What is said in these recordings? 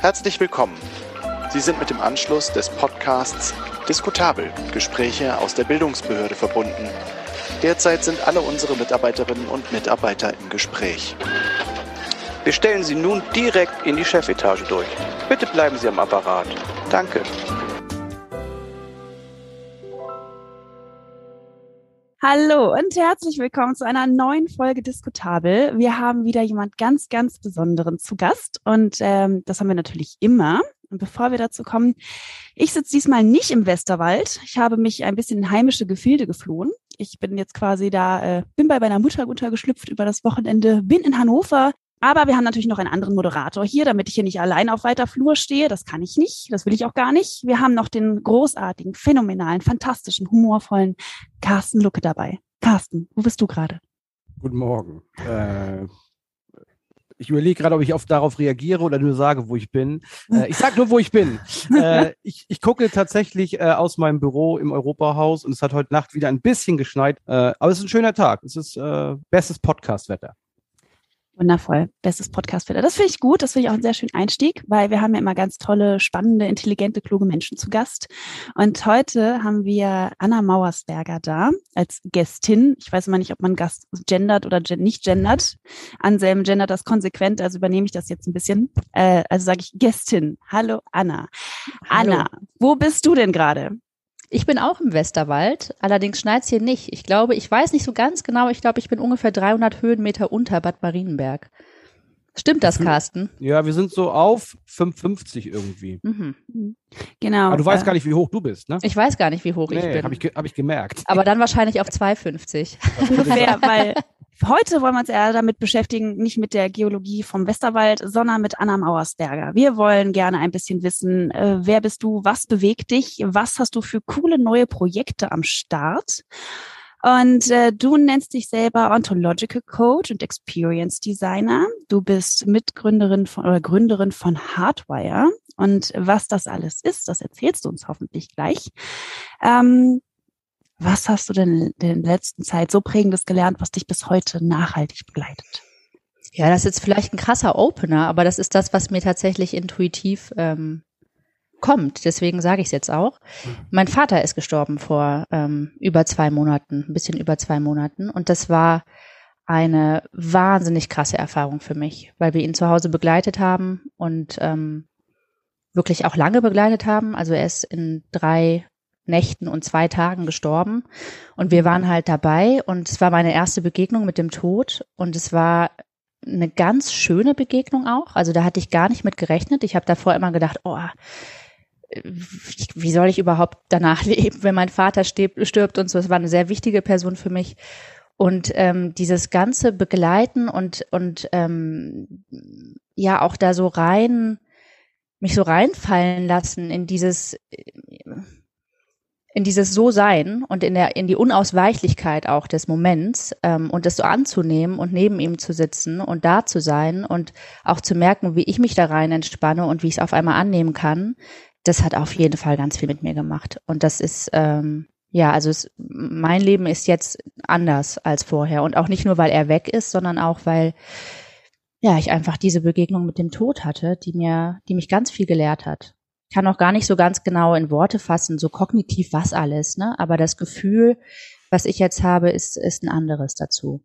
Herzlich willkommen. Sie sind mit dem Anschluss des Podcasts Diskutabel Gespräche aus der Bildungsbehörde verbunden. Derzeit sind alle unsere Mitarbeiterinnen und Mitarbeiter im Gespräch. Wir stellen Sie nun direkt in die Chefetage durch. Bitte bleiben Sie am Apparat. Danke. Hallo und herzlich willkommen zu einer neuen Folge Diskutabel. Wir haben wieder jemand ganz, ganz Besonderen zu Gast und ähm, das haben wir natürlich immer. Und bevor wir dazu kommen, ich sitze diesmal nicht im Westerwald. Ich habe mich ein bisschen in heimische Gefilde geflohen. Ich bin jetzt quasi da, äh, bin bei meiner Mutter untergeschlüpft über das Wochenende, bin in Hannover aber wir haben natürlich noch einen anderen Moderator hier, damit ich hier nicht allein auf weiter Flur stehe. Das kann ich nicht. Das will ich auch gar nicht. Wir haben noch den großartigen, phänomenalen, fantastischen, humorvollen Carsten Lucke dabei. Carsten, wo bist du gerade? Guten Morgen. Äh, ich überlege gerade, ob ich oft darauf reagiere oder nur sage, wo ich bin. Äh, ich sage nur, wo ich bin. Äh, ich, ich gucke tatsächlich äh, aus meinem Büro im Europahaus und es hat heute Nacht wieder ein bisschen geschneit. Äh, aber es ist ein schöner Tag. Es ist äh, bestes Podcast-Wetter. Wundervoll. Bestes Podcast-Filter. Das finde ich gut. Das finde ich auch einen sehr schönen Einstieg, weil wir haben ja immer ganz tolle, spannende, intelligente, kluge Menschen zu Gast. Und heute haben wir Anna Mauersberger da als Gästin. Ich weiß immer nicht, ob man Gast gendert oder nicht gendert. Anselm gendert das konsequent, also übernehme ich das jetzt ein bisschen. Äh, also sage ich Gästin. Hallo Anna. Hallo. Anna, wo bist du denn gerade? Ich bin auch im Westerwald, allerdings schneit's hier nicht. Ich glaube, ich weiß nicht so ganz genau, ich glaube, ich bin ungefähr 300 Höhenmeter unter Bad Marienberg. Stimmt das, Carsten? Ja, wir sind so auf 550 irgendwie. Mhm. Genau. Aber du weißt äh, gar nicht, wie hoch du bist, ne? Ich weiß gar nicht, wie hoch nee, ich bin. Habe ich, hab ich gemerkt. Aber dann wahrscheinlich auf 250. Ungefähr, weil Heute wollen wir uns eher damit beschäftigen, nicht mit der Geologie vom Westerwald, sondern mit Anna Mauersberger. Wir wollen gerne ein bisschen wissen, äh, wer bist du, was bewegt dich, was hast du für coole neue Projekte am Start? Und äh, du nennst dich selber Ontological Coach und Experience Designer. Du bist Mitgründerin von oder Gründerin von Hardwire. Und was das alles ist, das erzählst du uns hoffentlich gleich. Ähm, was hast du denn in der letzten Zeit so prägendes gelernt, was dich bis heute nachhaltig begleitet? Ja, das ist jetzt vielleicht ein krasser Opener, aber das ist das, was mir tatsächlich intuitiv ähm, kommt. Deswegen sage ich es jetzt auch. Mein Vater ist gestorben vor ähm, über zwei Monaten, ein bisschen über zwei Monaten. Und das war eine wahnsinnig krasse Erfahrung für mich, weil wir ihn zu Hause begleitet haben und ähm, wirklich auch lange begleitet haben. Also er ist in drei Nächten und zwei Tagen gestorben. Und wir waren halt dabei und es war meine erste Begegnung mit dem Tod und es war eine ganz schöne Begegnung auch. Also da hatte ich gar nicht mit gerechnet. Ich habe davor immer gedacht, oh, wie soll ich überhaupt danach leben, wenn mein Vater stirbt und so. Es war eine sehr wichtige Person für mich. Und ähm, dieses ganze Begleiten und und ähm, ja auch da so rein mich so reinfallen lassen in dieses in dieses So-Sein und in, der, in die Unausweichlichkeit auch des Moments ähm, und das so anzunehmen und neben ihm zu sitzen und da zu sein und auch zu merken, wie ich mich da rein entspanne und wie ich es auf einmal annehmen kann, das hat auf jeden Fall ganz viel mit mir gemacht. Und das ist, ähm, ja, also es, mein Leben ist jetzt anders als vorher. Und auch nicht nur, weil er weg ist, sondern auch, weil ja, ich einfach diese Begegnung mit dem Tod hatte, die mir, die mich ganz viel gelehrt hat kann auch gar nicht so ganz genau in Worte fassen, so kognitiv was alles, ne? Aber das Gefühl, was ich jetzt habe, ist, ist ein anderes dazu.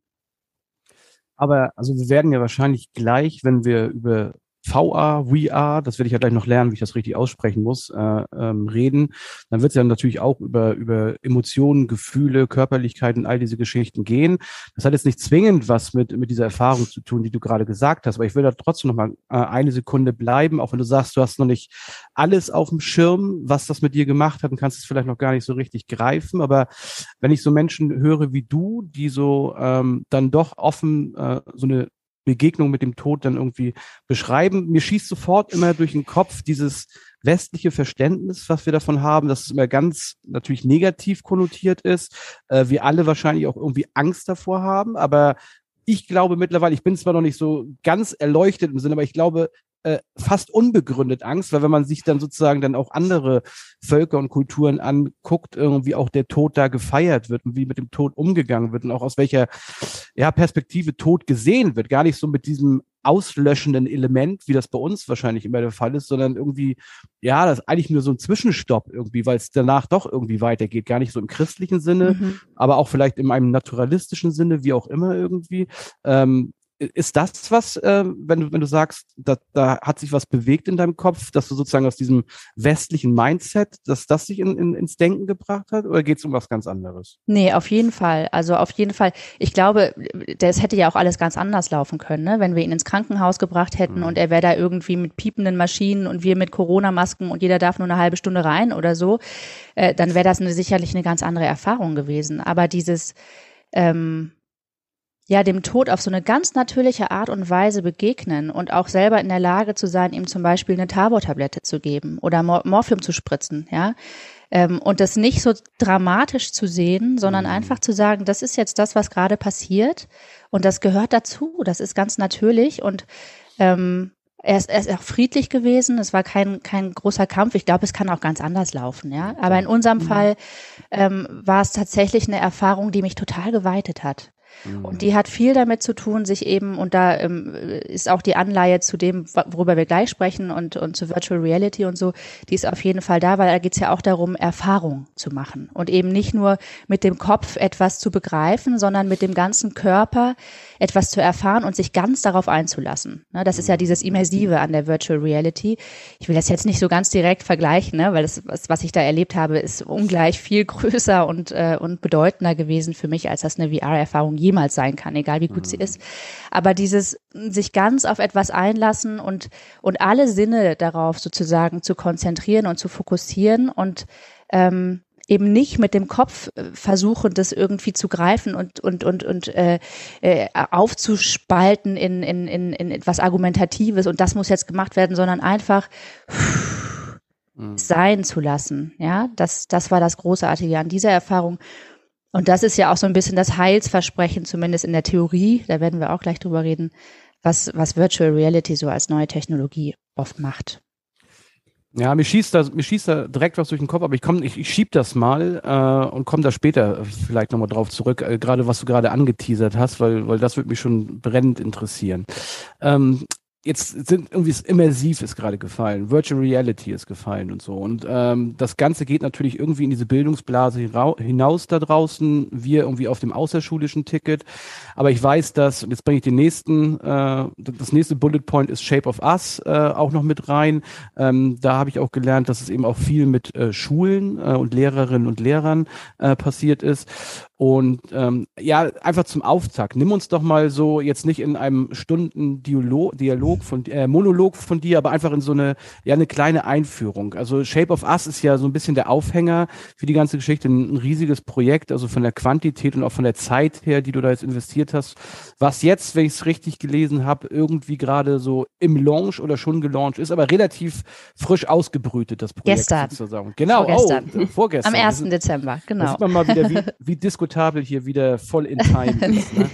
Aber also wir werden ja wahrscheinlich gleich, wenn wir über VA, VR, das werde ich ja gleich noch lernen, wie ich das richtig aussprechen muss, äh, ähm, reden. Dann wird es ja natürlich auch über, über Emotionen, Gefühle, Körperlichkeiten, all diese Geschichten gehen. Das hat jetzt nicht zwingend was mit, mit dieser Erfahrung zu tun, die du gerade gesagt hast, aber ich will da trotzdem noch mal äh, eine Sekunde bleiben, auch wenn du sagst, du hast noch nicht alles auf dem Schirm, was das mit dir gemacht hat und kannst es vielleicht noch gar nicht so richtig greifen. Aber wenn ich so Menschen höre wie du, die so ähm, dann doch offen äh, so eine Begegnung mit dem Tod dann irgendwie beschreiben. Mir schießt sofort immer durch den Kopf dieses westliche Verständnis, was wir davon haben, dass es immer ganz natürlich negativ konnotiert ist. Äh, wir alle wahrscheinlich auch irgendwie Angst davor haben, aber ich glaube mittlerweile, ich bin zwar noch nicht so ganz erleuchtet im Sinne, aber ich glaube, äh, fast unbegründet Angst, weil wenn man sich dann sozusagen dann auch andere Völker und Kulturen anguckt, irgendwie auch der Tod da gefeiert wird und wie mit dem Tod umgegangen wird und auch aus welcher ja, Perspektive Tod gesehen wird. Gar nicht so mit diesem auslöschenden Element, wie das bei uns wahrscheinlich immer der Fall ist, sondern irgendwie, ja, das ist eigentlich nur so ein Zwischenstopp irgendwie, weil es danach doch irgendwie weitergeht. Gar nicht so im christlichen Sinne, mhm. aber auch vielleicht in einem naturalistischen Sinne, wie auch immer irgendwie. Ähm, ist das was, äh, wenn, du, wenn du sagst, da, da hat sich was bewegt in deinem Kopf, dass du sozusagen aus diesem westlichen Mindset, dass das sich in, in, ins Denken gebracht hat, oder geht es um was ganz anderes? Nee, auf jeden Fall. Also auf jeden Fall. Ich glaube, das hätte ja auch alles ganz anders laufen können, ne? wenn wir ihn ins Krankenhaus gebracht hätten mhm. und er wäre da irgendwie mit piependen Maschinen und wir mit Corona-Masken und jeder darf nur eine halbe Stunde rein oder so, äh, dann wäre das eine, sicherlich eine ganz andere Erfahrung gewesen. Aber dieses ähm, ja dem Tod auf so eine ganz natürliche Art und Weise begegnen und auch selber in der Lage zu sein, ihm zum Beispiel eine Tabor-Tablette zu geben oder Mor Morphium zu spritzen, ja. Ähm, und das nicht so dramatisch zu sehen, sondern mhm. einfach zu sagen, das ist jetzt das, was gerade passiert und das gehört dazu, das ist ganz natürlich und ähm, er ist, er ist auch friedlich gewesen. Es war kein, kein großer Kampf. Ich glaube, es kann auch ganz anders laufen, ja. Aber in unserem mhm. Fall ähm, war es tatsächlich eine Erfahrung, die mich total geweitet hat. Und mhm. die hat viel damit zu tun, sich eben, und da ähm, ist auch die Anleihe zu dem, worüber wir gleich sprechen und, und zu Virtual Reality und so, die ist auf jeden Fall da, weil da geht es ja auch darum, Erfahrung zu machen und eben nicht nur mit dem Kopf etwas zu begreifen, sondern mit dem ganzen Körper etwas zu erfahren und sich ganz darauf einzulassen. Ne, das ist ja dieses Immersive an der Virtual Reality. Ich will das jetzt nicht so ganz direkt vergleichen, ne, weil das, was, was ich da erlebt habe, ist ungleich viel größer und, äh, und bedeutender gewesen für mich, als das eine VR-Erfahrung jemals sein kann, egal wie gut mhm. sie ist. Aber dieses sich ganz auf etwas einlassen und, und alle Sinne darauf sozusagen zu konzentrieren und zu fokussieren und ähm, eben nicht mit dem Kopf äh, versuchen, das irgendwie zu greifen und und und und äh, äh, aufzuspalten in, in in in etwas Argumentatives und das muss jetzt gemacht werden, sondern einfach mhm. sein zu lassen. Ja, das das war das Großartige an dieser Erfahrung und das ist ja auch so ein bisschen das Heilsversprechen, zumindest in der Theorie, da werden wir auch gleich drüber reden, was, was Virtual Reality so als neue Technologie oft macht. Ja, mir schießt da, mir schießt da direkt was durch den Kopf, aber ich komme, ich, ich schieb das mal äh, und komme da später vielleicht nochmal drauf zurück, äh, gerade was du gerade angeteasert hast, weil, weil das würde mich schon brennend interessieren. Ähm, jetzt sind irgendwie das Immersiv ist gerade gefallen, Virtual Reality ist gefallen und so. Und ähm, das Ganze geht natürlich irgendwie in diese Bildungsblase hinaus da draußen, wir irgendwie auf dem außerschulischen Ticket. Aber ich weiß, dass, und jetzt bringe ich den nächsten, äh, das nächste Bullet Point ist Shape of Us äh, auch noch mit rein. Ähm, da habe ich auch gelernt, dass es eben auch viel mit äh, Schulen äh, und Lehrerinnen und Lehrern äh, passiert ist. Und ähm, ja, einfach zum Auftakt. Nimm uns doch mal so jetzt nicht in einem Stunden Dialog, Dialog von äh, Monolog von dir, aber einfach in so eine ja eine kleine Einführung. Also Shape of Us ist ja so ein bisschen der Aufhänger für die ganze Geschichte, ein, ein riesiges Projekt, also von der Quantität und auch von der Zeit her, die du da jetzt investiert hast. Was jetzt, wenn ich es richtig gelesen habe, irgendwie gerade so im Launch oder schon gelauncht ist, aber relativ frisch ausgebrütet das Projekt Gestern. sozusagen. Genau, vorgestern. Oh, vorgestern. Am 1. Dezember, genau. Da sieht man mal wieder, wie, wie diskutiert diskutabel hier wieder voll in Time ist. Ne?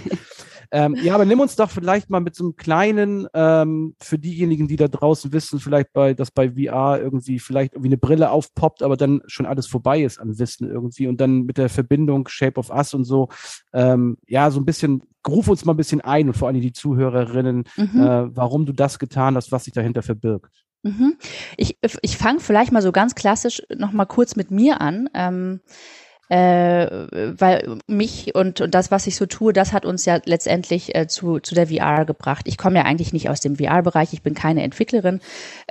ähm, ja, aber nimm uns doch vielleicht mal mit so einem kleinen, ähm, für diejenigen, die da draußen wissen, vielleicht bei, dass bei VR irgendwie vielleicht irgendwie eine Brille aufpoppt, aber dann schon alles vorbei ist an Wissen irgendwie und dann mit der Verbindung Shape of Us und so, ähm, ja, so ein bisschen, ruf uns mal ein bisschen ein und vor allem die Zuhörerinnen, mhm. äh, warum du das getan hast, was sich dahinter verbirgt. Mhm. Ich, ich fange vielleicht mal so ganz klassisch noch mal kurz mit mir an. Äh, weil mich und, und das, was ich so tue, das hat uns ja letztendlich äh, zu, zu der VR gebracht. Ich komme ja eigentlich nicht aus dem VR-Bereich, ich bin keine Entwicklerin.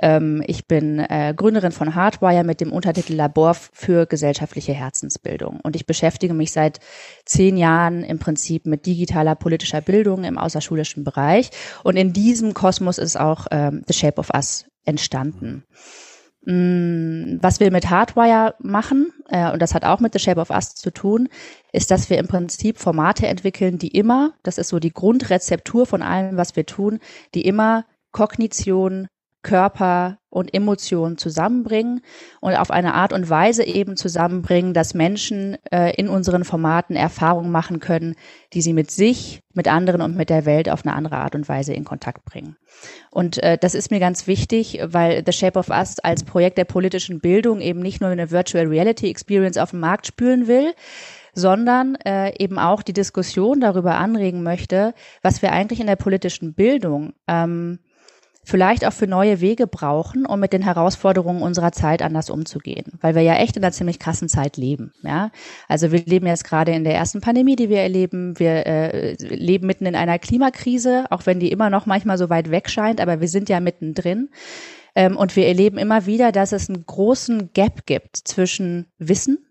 Ähm, ich bin äh, Gründerin von Hardwire mit dem Untertitel Labor für gesellschaftliche Herzensbildung. Und ich beschäftige mich seit zehn Jahren im Prinzip mit digitaler politischer Bildung im außerschulischen Bereich. Und in diesem Kosmos ist auch ähm, The Shape of Us entstanden. Mm, was wir mit Hardwire machen, äh, und das hat auch mit The Shape of Us zu tun, ist, dass wir im Prinzip Formate entwickeln, die immer, das ist so die Grundrezeptur von allem, was wir tun, die immer Kognition, Körper und Emotionen zusammenbringen und auf eine Art und Weise eben zusammenbringen, dass Menschen äh, in unseren Formaten Erfahrungen machen können, die sie mit sich, mit anderen und mit der Welt auf eine andere Art und Weise in Kontakt bringen. Und äh, das ist mir ganz wichtig, weil The Shape of Us als Projekt der politischen Bildung eben nicht nur eine Virtual Reality Experience auf den Markt spülen will, sondern äh, eben auch die Diskussion darüber anregen möchte, was wir eigentlich in der politischen Bildung ähm, vielleicht auch für neue Wege brauchen, um mit den Herausforderungen unserer Zeit anders umzugehen, weil wir ja echt in einer ziemlich krassen Zeit leben. Ja, also wir leben jetzt gerade in der ersten Pandemie, die wir erleben. Wir äh, leben mitten in einer Klimakrise, auch wenn die immer noch manchmal so weit weg scheint, aber wir sind ja mittendrin. Ähm, und wir erleben immer wieder, dass es einen großen Gap gibt zwischen Wissen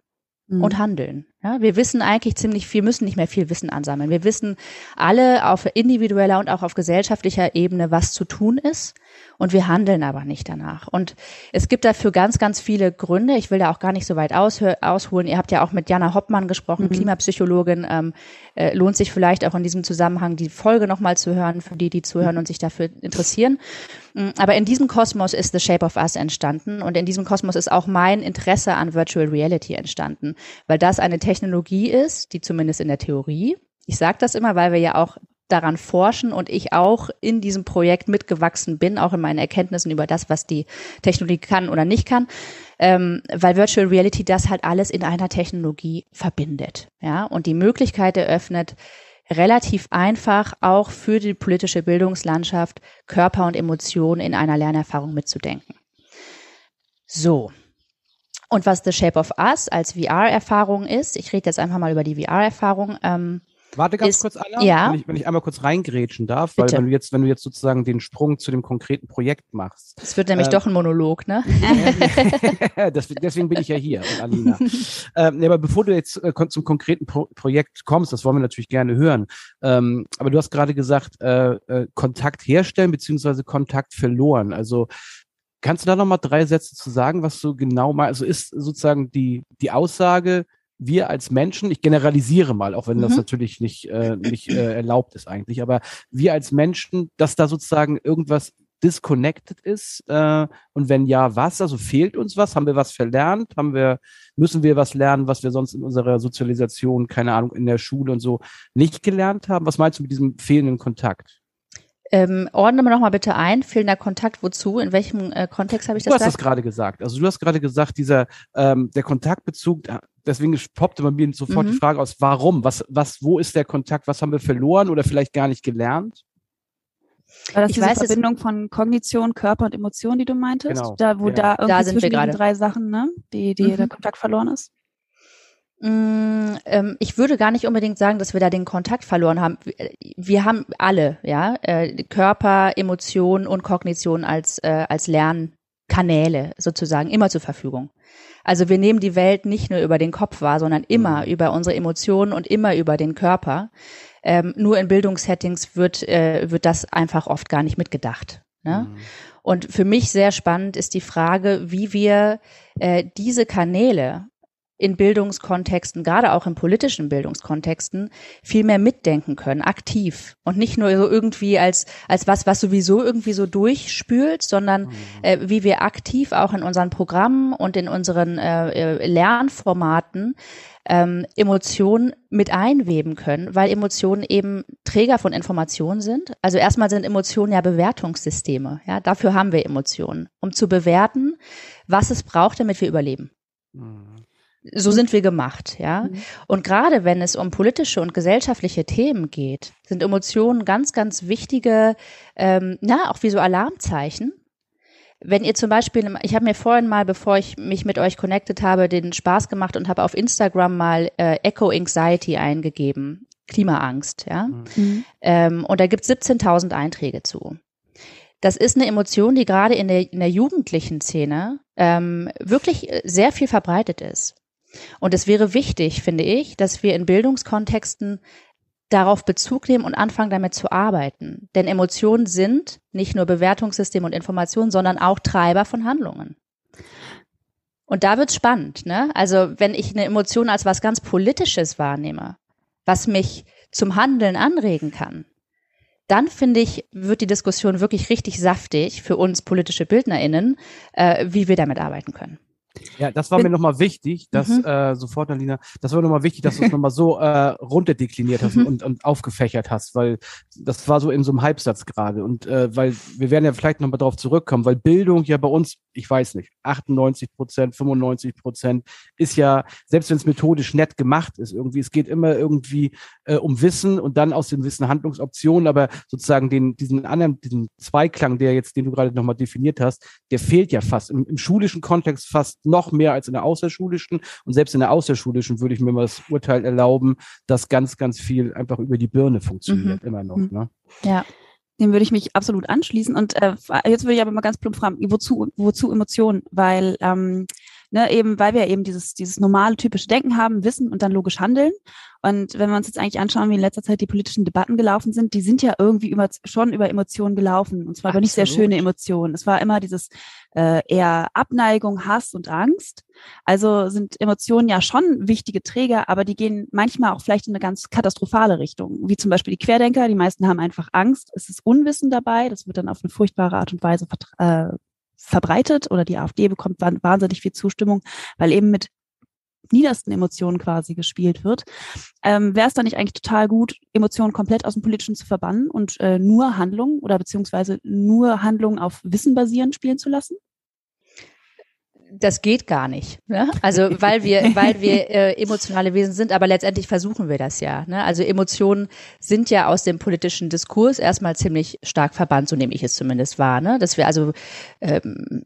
mhm. und Handeln. Ja, wir wissen eigentlich ziemlich viel, müssen nicht mehr viel Wissen ansammeln. Wir wissen alle auf individueller und auch auf gesellschaftlicher Ebene, was zu tun ist. Und wir handeln aber nicht danach. Und es gibt dafür ganz, ganz viele Gründe. Ich will da auch gar nicht so weit ausholen. Ihr habt ja auch mit Jana Hoppmann gesprochen, mhm. Klimapsychologin. Ähm, äh, lohnt sich vielleicht auch in diesem Zusammenhang die Folge nochmal zu hören, für die, die zuhören mhm. und sich dafür interessieren. Mm, aber in diesem Kosmos ist The Shape of Us entstanden. Und in diesem Kosmos ist auch mein Interesse an Virtual Reality entstanden, weil das eine Technologie ist, die zumindest in der Theorie, ich sage das immer, weil wir ja auch daran forschen und ich auch in diesem Projekt mitgewachsen bin, auch in meinen Erkenntnissen über das, was die Technologie kann oder nicht kann, ähm, weil Virtual Reality das halt alles in einer Technologie verbindet, ja, und die Möglichkeit eröffnet, relativ einfach auch für die politische Bildungslandschaft Körper und Emotionen in einer Lernerfahrung mitzudenken. So, und was The Shape of Us als VR-Erfahrung ist, ich rede jetzt einfach mal über die VR-Erfahrung. Ähm, Warte ganz ist, kurz, Anna, ja? wenn, ich, wenn ich einmal kurz reingrätschen darf, Bitte. weil wenn du jetzt, wenn du jetzt sozusagen den Sprung zu dem konkreten Projekt machst. Es wird nämlich ähm, doch ein Monolog, ne? deswegen bin ich ja hier, Alina. ähm, aber bevor du jetzt äh, zum konkreten Pro Projekt kommst, das wollen wir natürlich gerne hören. Ähm, aber du hast gerade gesagt, äh, äh, Kontakt herstellen beziehungsweise Kontakt verloren. Also Kannst du da noch mal drei Sätze zu sagen, was so genau mal, also ist sozusagen die, die Aussage, wir als Menschen, ich generalisiere mal, auch wenn mhm. das natürlich nicht, äh, nicht äh, erlaubt ist eigentlich, aber wir als Menschen, dass da sozusagen irgendwas disconnected ist äh, und wenn ja, was? Also fehlt uns was? Haben wir was verlernt? Haben wir, müssen wir was lernen, was wir sonst in unserer Sozialisation, keine Ahnung, in der Schule und so nicht gelernt haben? Was meinst du mit diesem fehlenden Kontakt? Ähm, ordne mir noch mal bitte ein, fehlender Kontakt, wozu? In welchem äh, Kontext habe ich das gesagt? Du hast das gerade gesagt. Also du hast gerade gesagt, dieser ähm, der Kontaktbezug, deswegen poppte bei mir sofort mhm. die Frage aus, warum? Was, was, wo ist der Kontakt? Was haben wir verloren oder vielleicht gar nicht gelernt? War das ich diese weiß, Verbindung von Kognition, Körper und Emotion, die du meintest? Genau. Da, wo ja. da irgendwie da sind zwischen wir den drei Sachen, ne, die, die mhm. der Kontakt verloren ist? Mm, ähm, ich würde gar nicht unbedingt sagen, dass wir da den Kontakt verloren haben. Wir haben alle, ja, äh, Körper, Emotion und Kognition als, äh, als Lernkanäle sozusagen immer zur Verfügung. Also wir nehmen die Welt nicht nur über den Kopf wahr, sondern immer mhm. über unsere Emotionen und immer über den Körper. Ähm, nur in Bildungssettings wird, äh, wird das einfach oft gar nicht mitgedacht. Ne? Mhm. Und für mich sehr spannend ist die Frage, wie wir äh, diese Kanäle in Bildungskontexten, gerade auch in politischen Bildungskontexten, viel mehr mitdenken können, aktiv und nicht nur so irgendwie als als was, was sowieso irgendwie so durchspült, sondern mhm. äh, wie wir aktiv auch in unseren Programmen und in unseren äh, äh, Lernformaten ähm, Emotionen mit einweben können, weil Emotionen eben Träger von Informationen sind. Also erstmal sind Emotionen ja Bewertungssysteme. Ja, dafür haben wir Emotionen, um zu bewerten, was es braucht, damit wir überleben. Mhm so sind wir gemacht, ja. Mhm. Und gerade wenn es um politische und gesellschaftliche Themen geht, sind Emotionen ganz, ganz wichtige, ähm, na, auch wie so Alarmzeichen. Wenn ihr zum Beispiel, ich habe mir vorhin mal, bevor ich mich mit euch connected habe, den Spaß gemacht und habe auf Instagram mal äh, Echo Anxiety eingegeben, Klimaangst, ja. Mhm. Ähm, und da gibt es 17.000 Einträge zu. Das ist eine Emotion, die gerade in der, in der jugendlichen Szene ähm, wirklich äh, sehr viel verbreitet ist. Und es wäre wichtig, finde ich, dass wir in Bildungskontexten darauf Bezug nehmen und anfangen damit zu arbeiten. Denn Emotionen sind nicht nur Bewertungssystem und Informationen, sondern auch Treiber von Handlungen. Und da wird's spannend, ne? Also, wenn ich eine Emotion als was ganz Politisches wahrnehme, was mich zum Handeln anregen kann, dann finde ich, wird die Diskussion wirklich richtig saftig für uns politische BildnerInnen, äh, wie wir damit arbeiten können. Ja, das war Bin- mir nochmal wichtig, dass Mhm. äh, sofort, Alina, das war nochmal wichtig, dass du es nochmal so äh, runterdekliniert hast Mhm. und, und aufgefächert hast, weil das war so in so einem Halbsatz gerade. Und äh, weil wir werden ja vielleicht nochmal darauf zurückkommen, weil Bildung ja bei uns, ich weiß nicht, 98 Prozent, 95 Prozent ist ja, selbst wenn es methodisch nett gemacht ist, irgendwie, es geht immer irgendwie äh, um Wissen und dann aus dem Wissen Handlungsoptionen, aber sozusagen den, diesen anderen, diesen Zweiklang, der jetzt, den du gerade nochmal definiert hast, der fehlt ja fast im, im schulischen Kontext fast noch mehr als in der außerschulischen. Und selbst in der außerschulischen würde ich mir mal das Urteil erlauben, dass ganz, ganz viel einfach über die Birne funktioniert, immer noch. Mhm. Ne? Ja. Dem würde ich mich absolut anschließen. Und äh, jetzt würde ich aber mal ganz plump fragen, wozu, wozu Emotionen? Weil ähm, ne, eben, weil wir eben dieses, dieses normale typische Denken haben, Wissen und dann logisch handeln. Und wenn wir uns jetzt eigentlich anschauen, wie in letzter Zeit die politischen Debatten gelaufen sind, die sind ja irgendwie über, schon über Emotionen gelaufen. Und zwar über nicht sehr Absolut. schöne Emotionen. Es war immer dieses äh, eher Abneigung, Hass und Angst. Also sind Emotionen ja schon wichtige Träger, aber die gehen manchmal auch vielleicht in eine ganz katastrophale Richtung, wie zum Beispiel die Querdenker. Die meisten haben einfach Angst. Es ist Unwissen dabei. Das wird dann auf eine furchtbare Art und Weise äh, verbreitet oder die AfD bekommt wahn- wahnsinnig viel Zustimmung, weil eben mit niedersten Emotionen quasi gespielt wird. Ähm, Wäre es dann nicht eigentlich total gut, Emotionen komplett aus dem Politischen zu verbannen und äh, nur Handlungen oder beziehungsweise nur Handlungen auf Wissen basierend spielen zu lassen? Das geht gar nicht. Ne? Also weil wir, weil wir äh, emotionale Wesen sind, aber letztendlich versuchen wir das ja. Ne? Also Emotionen sind ja aus dem politischen Diskurs erstmal ziemlich stark verbannt, so nehme ich es zumindest wahr. Ne? Dass wir also ähm,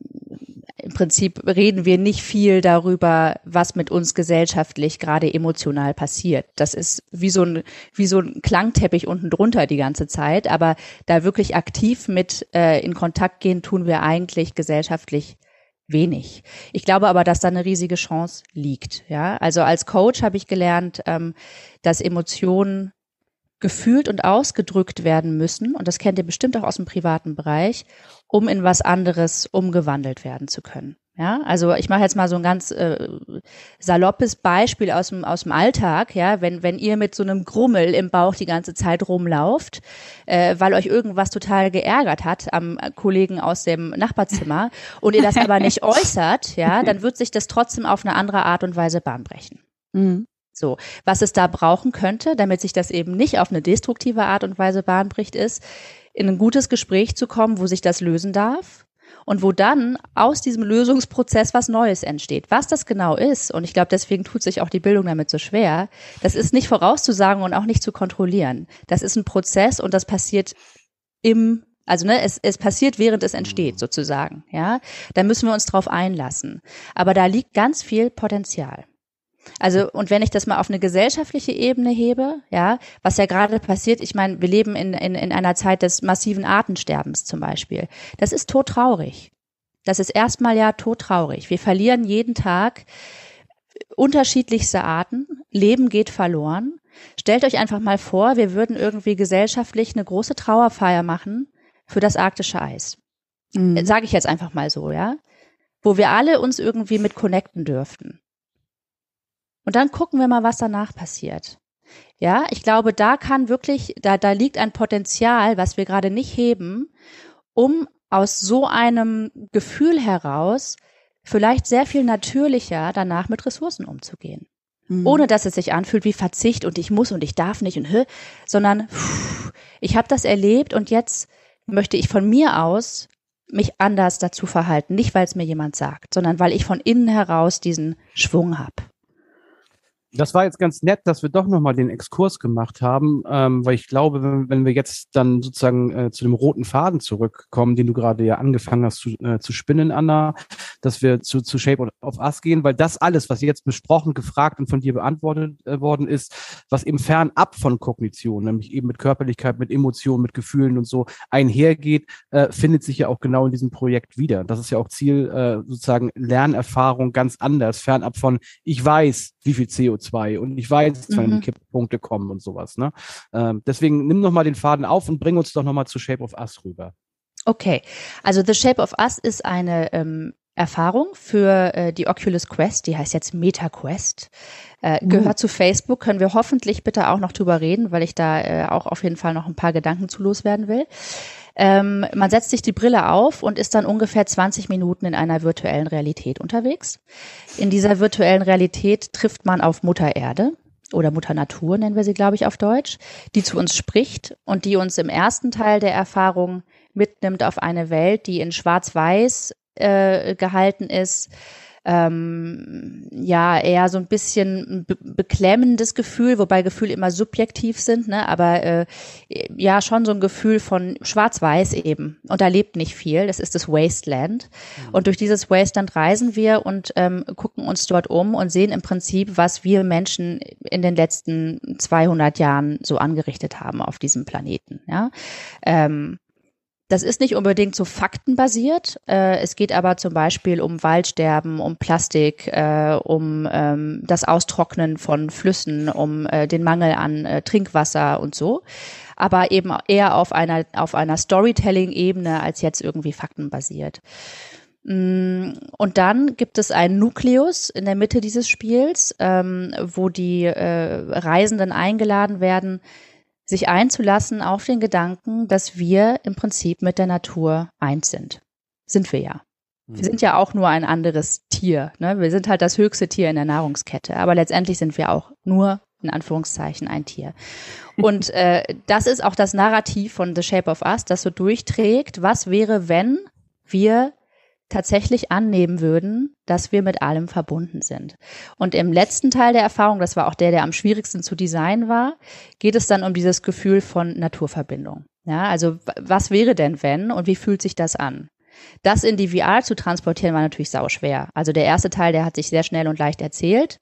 im Prinzip reden wir nicht viel darüber, was mit uns gesellschaftlich gerade emotional passiert. Das ist wie so ein wie so ein Klangteppich unten drunter die ganze Zeit, aber da wirklich aktiv mit äh, in Kontakt gehen tun wir eigentlich gesellschaftlich wenig. Ich glaube aber, dass da eine riesige Chance liegt. Ja, also als Coach habe ich gelernt, ähm, dass Emotionen gefühlt und ausgedrückt werden müssen, und das kennt ihr bestimmt auch aus dem privaten Bereich, um in was anderes umgewandelt werden zu können. Ja, also ich mache jetzt mal so ein ganz äh, saloppes Beispiel aus dem aus dem Alltag. Ja, wenn wenn ihr mit so einem Grummel im Bauch die ganze Zeit rumlauft, äh, weil euch irgendwas total geärgert hat am Kollegen aus dem Nachbarzimmer und ihr das aber nicht äußert, ja, dann wird sich das trotzdem auf eine andere Art und Weise Bahn brechen. Mhm. So, was es da brauchen könnte, damit sich das eben nicht auf eine destruktive Art und Weise Bahn bricht, ist, in ein gutes Gespräch zu kommen, wo sich das lösen darf und wo dann aus diesem Lösungsprozess was Neues entsteht. Was das genau ist, und ich glaube, deswegen tut sich auch die Bildung damit so schwer, das ist nicht vorauszusagen und auch nicht zu kontrollieren. Das ist ein Prozess und das passiert im also ne, es, es passiert, während es entsteht, sozusagen. Ja, da müssen wir uns drauf einlassen. Aber da liegt ganz viel Potenzial. Also, und wenn ich das mal auf eine gesellschaftliche Ebene hebe, ja, was ja gerade passiert, ich meine, wir leben in, in, in einer Zeit des massiven Artensterbens zum Beispiel. Das ist todtraurig. Das ist erstmal ja todtraurig. Wir verlieren jeden Tag unterschiedlichste Arten. Leben geht verloren. Stellt euch einfach mal vor, wir würden irgendwie gesellschaftlich eine große Trauerfeier machen für das arktische Eis. Mhm. Sage ich jetzt einfach mal so, ja. Wo wir alle uns irgendwie mit connecten dürften. Und dann gucken wir mal, was danach passiert. Ja, ich glaube, da kann wirklich, da, da liegt ein Potenzial, was wir gerade nicht heben, um aus so einem Gefühl heraus vielleicht sehr viel natürlicher danach mit Ressourcen umzugehen. Mhm. Ohne dass es sich anfühlt wie Verzicht und ich muss und ich darf nicht und hö, sondern pff, ich habe das erlebt und jetzt möchte ich von mir aus mich anders dazu verhalten. Nicht, weil es mir jemand sagt, sondern weil ich von innen heraus diesen Schwung habe. Das war jetzt ganz nett, dass wir doch nochmal den Exkurs gemacht haben, ähm, weil ich glaube, wenn, wenn wir jetzt dann sozusagen äh, zu dem roten Faden zurückkommen, den du gerade ja angefangen hast zu, äh, zu spinnen, Anna, dass wir zu, zu Shape of Us gehen, weil das alles, was jetzt besprochen, gefragt und von dir beantwortet äh, worden ist, was eben fernab von Kognition, nämlich eben mit Körperlichkeit, mit Emotionen, mit Gefühlen und so einhergeht, äh, findet sich ja auch genau in diesem Projekt wieder. Das ist ja auch Ziel, äh, sozusagen Lernerfahrung ganz anders, fernab von ich weiß, wie viel CO2 und ich weiß, Mhm. die Kipppunkte kommen und sowas. Ne? Ähm, deswegen nimm noch mal den Faden auf und bring uns doch noch mal zu Shape of Us rüber. Okay, also The Shape of Us ist eine ähm, Erfahrung für äh, die Oculus Quest, die heißt jetzt MetaQuest, äh, Mhm. gehört zu Facebook, können wir hoffentlich bitte auch noch drüber reden, weil ich da äh, auch auf jeden Fall noch ein paar Gedanken zu loswerden will. Ähm, man setzt sich die Brille auf und ist dann ungefähr 20 Minuten in einer virtuellen Realität unterwegs. In dieser virtuellen Realität trifft man auf Mutter Erde oder Mutter Natur nennen wir sie, glaube ich, auf Deutsch, die zu uns spricht und die uns im ersten Teil der Erfahrung mitnimmt auf eine Welt, die in Schwarz-Weiß äh, gehalten ist, ähm, ja eher so ein bisschen be beklemmendes Gefühl, wobei Gefühle immer subjektiv sind, ne? aber äh, ja schon so ein Gefühl von Schwarz-Weiß eben. Und da lebt nicht viel. Das ist das Wasteland. Mhm. Und durch dieses Wasteland reisen wir und ähm, gucken uns dort um und sehen im Prinzip, was wir Menschen in den letzten 200 Jahren so angerichtet haben auf diesem Planeten. Ja. Ähm, das ist nicht unbedingt so faktenbasiert. Äh, es geht aber zum Beispiel um Waldsterben, um Plastik, äh, um ähm, das Austrocknen von Flüssen, um äh, den Mangel an äh, Trinkwasser und so. Aber eben eher auf einer, auf einer Storytelling-Ebene als jetzt irgendwie faktenbasiert. Mm, und dann gibt es einen Nukleus in der Mitte dieses Spiels, ähm, wo die äh, Reisenden eingeladen werden, sich einzulassen auf den Gedanken, dass wir im Prinzip mit der Natur eins sind. Sind wir ja. Wir mhm. sind ja auch nur ein anderes Tier. Ne? Wir sind halt das höchste Tier in der Nahrungskette. Aber letztendlich sind wir auch nur in Anführungszeichen ein Tier. Und äh, das ist auch das Narrativ von The Shape of Us, das so durchträgt. Was wäre, wenn wir tatsächlich annehmen würden, dass wir mit allem verbunden sind. Und im letzten Teil der Erfahrung, das war auch der, der am schwierigsten zu designen war, geht es dann um dieses Gefühl von Naturverbindung. Ja, also was wäre denn wenn und wie fühlt sich das an? Das in die VR zu transportieren war natürlich sau schwer. Also der erste Teil, der hat sich sehr schnell und leicht erzählt.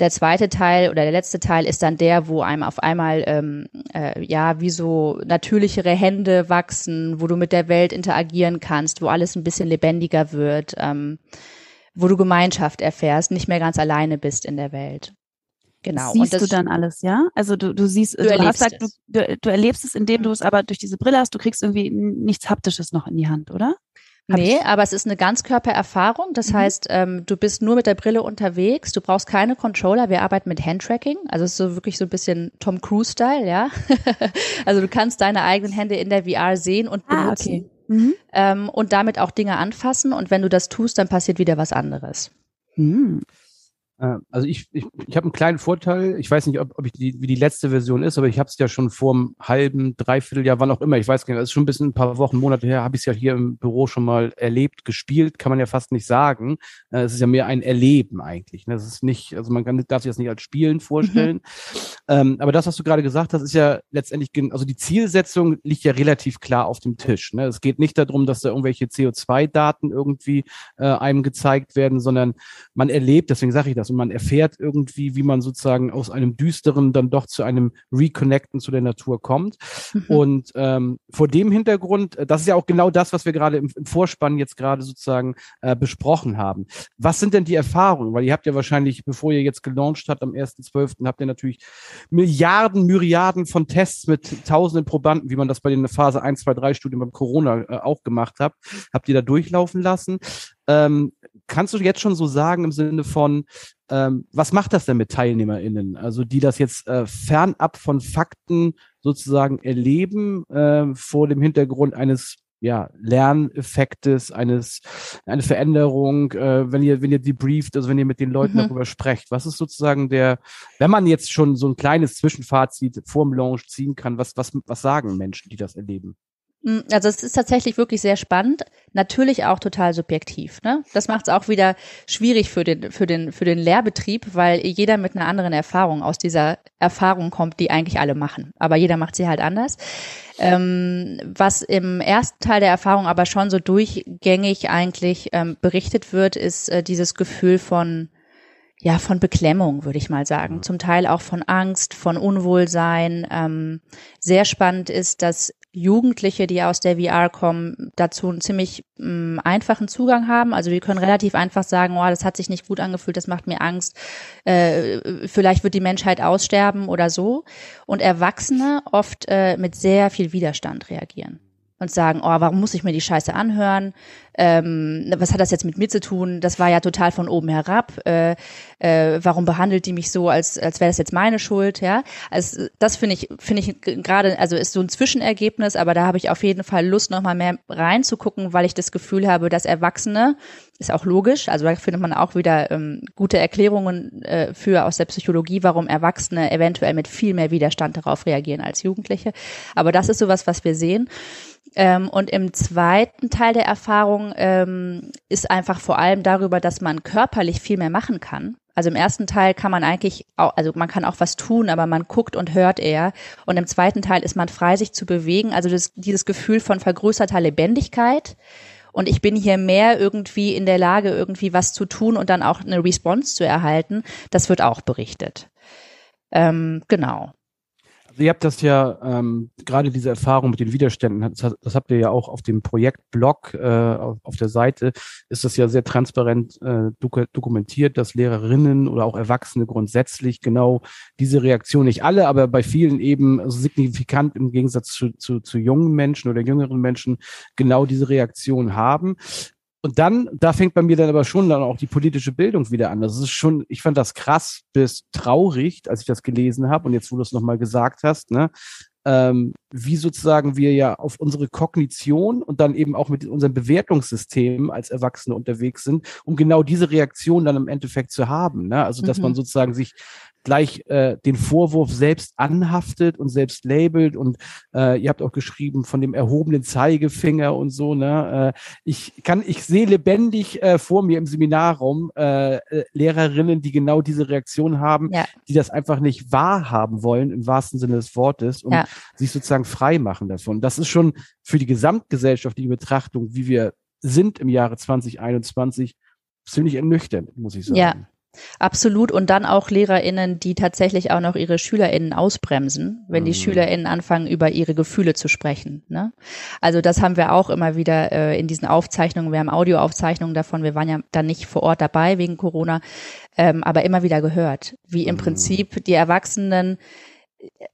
Der zweite Teil oder der letzte Teil ist dann der, wo einem auf einmal ähm, äh, ja wie so natürlichere Hände wachsen, wo du mit der Welt interagieren kannst, wo alles ein bisschen lebendiger wird, ähm, wo du Gemeinschaft erfährst, nicht mehr ganz alleine bist in der Welt. Genau. Siehst du dann alles, ja? Also du, du siehst, du, du hast gesagt, du, du, du erlebst es, indem du es aber durch diese Brille hast, du kriegst irgendwie nichts Haptisches noch in die Hand, oder? Nee, aber es ist eine Ganzkörpererfahrung. Das mhm. heißt, ähm, du bist nur mit der Brille unterwegs. Du brauchst keine Controller. Wir arbeiten mit Handtracking. Also es ist so wirklich so ein bisschen Tom Cruise-Style, ja. also du kannst deine eigenen Hände in der VR sehen und benutzen. Ah, okay. Mhm. Ähm, und damit auch Dinge anfassen. Und wenn du das tust, dann passiert wieder was anderes. Mhm. Äh, also ich, ich, ich habe einen kleinen Vorteil. Ich weiß nicht, ob, ob ich die, wie die letzte Version ist, aber ich habe es ja schon vor einem halben, dreiviertel Jahr, wann auch immer, ich weiß gar nicht, das ist schon ein bisschen ein paar Wochen, Monate her, habe ich es ja hier im Büro schon mal erlebt, gespielt, kann man ja fast nicht sagen. Äh, es ist ja mehr ein Erleben eigentlich. Ne? Das ist nicht, also man kann, darf sich das nicht als Spielen vorstellen. Mhm. Ähm, aber das, was du gerade gesagt hast, ist ja letztendlich, also die Zielsetzung liegt ja relativ klar auf dem Tisch. Ne? Es geht nicht darum, dass da irgendwelche CO2-Daten irgendwie äh, einem gezeigt werden, sondern man erlebt, deswegen sage ich das, und man erfährt irgendwie, wie man sozusagen aus einem düsteren dann doch zu einem Reconnecten zu der Natur kommt. Mhm. Und ähm, vor dem Hintergrund, äh, das ist ja auch genau das, was wir gerade im, im Vorspann jetzt gerade sozusagen äh, besprochen haben. Was sind denn die Erfahrungen? Weil ihr habt ja wahrscheinlich, bevor ihr jetzt gelauncht habt am 1.12., habt ihr natürlich Milliarden, Myriaden von Tests mit tausenden Probanden, wie man das bei den Phase 1, 2, 3 Studien beim Corona äh, auch gemacht habt, habt ihr da durchlaufen lassen. Ähm, kannst du jetzt schon so sagen im Sinne von, ähm, was macht das denn mit TeilnehmerInnen? Also die das jetzt äh, fernab von Fakten sozusagen erleben, äh, vor dem Hintergrund eines ja, Lerneffektes, eines, eine Veränderung, äh, wenn ihr, wenn ihr debrieft, also wenn ihr mit den Leuten mhm. darüber sprecht. Was ist sozusagen der, wenn man jetzt schon so ein kleines Zwischenfazit vorm Launch ziehen kann, was, was, was sagen Menschen, die das erleben? Mm, also es ist tatsächlich wirklich sehr spannend, natürlich auch total subjektiv. Ne? Das macht es auch wieder schwierig für den, für, den, für den Lehrbetrieb, weil jeder mit einer anderen Erfahrung aus dieser Erfahrung kommt, die eigentlich alle machen. Aber jeder macht sie halt anders. Ähm, was im ersten Teil der Erfahrung aber schon so durchgängig eigentlich ähm, berichtet wird, ist äh, dieses Gefühl von ja, von Beklemmung, würde ich mal sagen. Zum Teil auch von Angst, von Unwohlsein. Ähm, sehr spannend ist, dass Jugendliche, die aus der VR kommen, dazu einen ziemlich mh, mm, einfachen Zugang haben. Also wir können relativ einfach sagen, oh, das hat sich nicht gut angefühlt, das macht mir Angst, äh, vielleicht wird die Menschheit aussterben oder so. Und Erwachsene oft äh, mit sehr viel Widerstand reagieren und sagen, oh, warum muss ich mir die Scheiße anhören? ähm, was hat das jetzt mit mir zu tun? Das war ja total von oben herab. Äh, äh, warum behandelt die mich so, als als wäre das jetzt meine Schuld? Ja, also das finde ich finde ich gerade, also ist so ein Zwischenergebnis, aber da habe ich auf jeden Fall Lust, noch mal mehr reinzugucken, weil ich das Gefühl habe, dass Erwachsene ist auch logisch. Also da findet man auch wieder ähm, gute Erklärungen äh, für aus der Psychologie, warum Erwachsene eventuell mit viel mehr Widerstand darauf reagieren als Jugendliche. Aber das ist sowas, was wir sehen. Ähm, und im zweiten Teil der Erfahrung ähm, ist einfach vor allem darüber, dass man körperlich viel mehr machen kann. Also im ersten Teil kann man eigentlich auch, also man kann auch was tun, aber man guckt und hört eher. Und im zweiten Teil ist man frei, sich zu bewegen. Also das, dieses Gefühl von vergrößerter Lebendigkeit. Und ich bin hier mehr irgendwie in der Lage, irgendwie was zu tun und dann auch eine Response zu erhalten. Das wird auch berichtet. Ähm, genau. Also ihr habt das ja, ähm, gerade diese Erfahrung mit den Widerständen, das, das habt ihr ja auch auf dem Projektblog, äh, auf, auf, der Seite, ist das ja sehr transparent äh, dok dokumentiert, dass Lehrerinnen oder auch Erwachsene grundsätzlich genau diese Reaktion, nicht alle, aber bei vielen eben signifikant im Gegensatz zu, zu, zu jungen Menschen oder jüngeren Menschen genau diese Reaktion haben. Und dann, da fängt bei mir dann aber schon dann auch die politische Bildung wieder an. Das ist schon, ich fand das krass bis traurig, als ich das gelesen habe und jetzt, wo du es nochmal gesagt hast, ne, ähm, wie sozusagen wir ja auf unsere Kognition und dann eben auch mit unserem Bewertungssystem als Erwachsene unterwegs sind, um genau diese Reaktion dann im Endeffekt zu haben. Ne? Also dass mhm. man sozusagen sich gleich äh, den Vorwurf selbst anhaftet und selbst labelt und äh, ihr habt auch geschrieben von dem erhobenen Zeigefinger und so ne äh, ich kann ich sehe lebendig äh, vor mir im Seminarraum äh, äh, Lehrerinnen die genau diese Reaktion haben ja. die das einfach nicht wahrhaben wollen im wahrsten Sinne des Wortes und ja. sich sozusagen frei machen davon das ist schon für die gesamtgesellschaftliche Betrachtung wie wir sind im Jahre 2021 ziemlich ernüchternd muss ich sagen ja Absolut. Und dann auch LehrerInnen, die tatsächlich auch noch ihre SchülerInnen ausbremsen, wenn die mhm. SchülerInnen anfangen, über ihre Gefühle zu sprechen. Ne? Also das haben wir auch immer wieder äh, in diesen Aufzeichnungen. Wir haben Audioaufzeichnungen davon. Wir waren ja dann nicht vor Ort dabei wegen Corona, ähm, aber immer wieder gehört, wie im mhm. Prinzip die Erwachsenen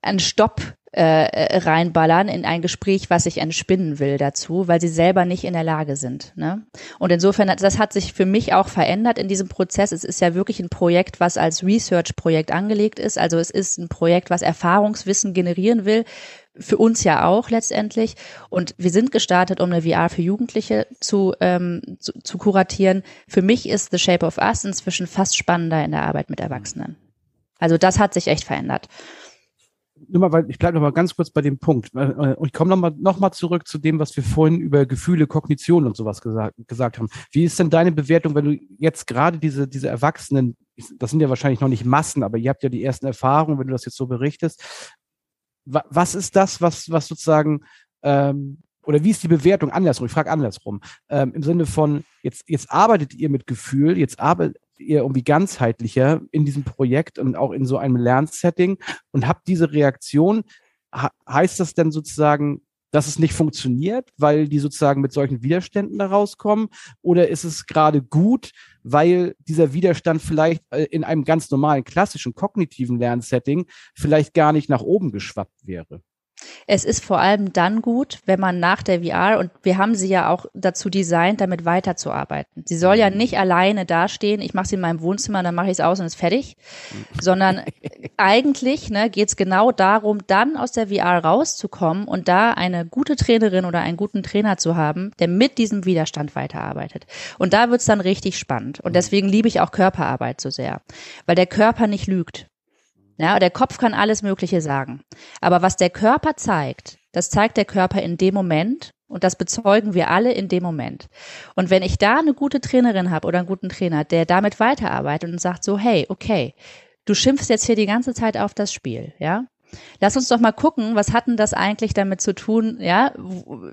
einen Stopp äh, reinballern in ein Gespräch, was ich entspinnen will dazu, weil sie selber nicht in der Lage sind. Ne? Und insofern, das hat sich für mich auch verändert in diesem Prozess. Es ist ja wirklich ein Projekt, was als Research-Projekt angelegt ist. Also es ist ein Projekt, was Erfahrungswissen generieren will. Für uns ja auch letztendlich. Und wir sind gestartet, um eine VR für Jugendliche zu, ähm, zu, zu kuratieren. Für mich ist The Shape of Us inzwischen fast spannender in der Arbeit mit Erwachsenen. Also das hat sich echt verändert nur mal, weil ich bleibe noch mal ganz kurz bei dem Punkt. Äh, und ich komme noch mal, noch mal zurück zu dem, was wir vorhin über Gefühle, Kognition und sowas gesagt, gesagt haben. Wie ist denn deine Bewertung, wenn du jetzt gerade diese, diese Erwachsenen, das sind ja wahrscheinlich noch nicht Massen, aber ihr habt ja die ersten Erfahrungen, wenn du das jetzt so berichtest. Was ist das, was, was sozusagen, ähm, oder wie ist die Bewertung andersrum? Ich frage andersrum. Ähm, Im Sinne von, jetzt, jetzt arbeitet ihr mit Gefühl, jetzt arbeitet, ihr irgendwie ganzheitlicher in diesem Projekt und auch in so einem Lernsetting und habt diese Reaktion. heißt das denn sozusagen, dass es nicht funktioniert, weil die sozusagen mit solchen Widerständen da rauskommen? Oder ist es gerade gut, weil dieser Widerstand vielleicht äh, in einem ganz normalen, klassischen, kognitiven Lernsetting vielleicht gar nicht nach oben geschwappt wäre? Es ist vor allem dann gut, wenn man nach der VR, und wir haben sie ja auch dazu designt, damit weiterzuarbeiten. Sie soll ja nicht alleine dastehen, ich mache sie in meinem Wohnzimmer, dann mache ich es aus und ist fertig, sondern eigentlich ne, geht es genau darum, dann aus der VR rauszukommen und da eine gute Trainerin oder einen guten Trainer zu haben, der mit diesem Widerstand weiterarbeitet. Und da wird es dann richtig spannend. Und mhm. deswegen liebe ich auch Körperarbeit so sehr, weil der Körper nicht lügt. Ja, der Kopf kann alles Mögliche sagen. Aber was der Körper zeigt, das zeigt der Körper in dem Moment und das bezeugen wir alle in dem Moment. Und wenn ich da eine gute Trainerin habe oder einen guten Trainer, der damit weiterarbeitet und sagt so, hey, okay, du schimpfst jetzt hier die ganze Zeit auf das Spiel, ja? Lass uns doch mal gucken, was hat denn das eigentlich damit zu tun, ja,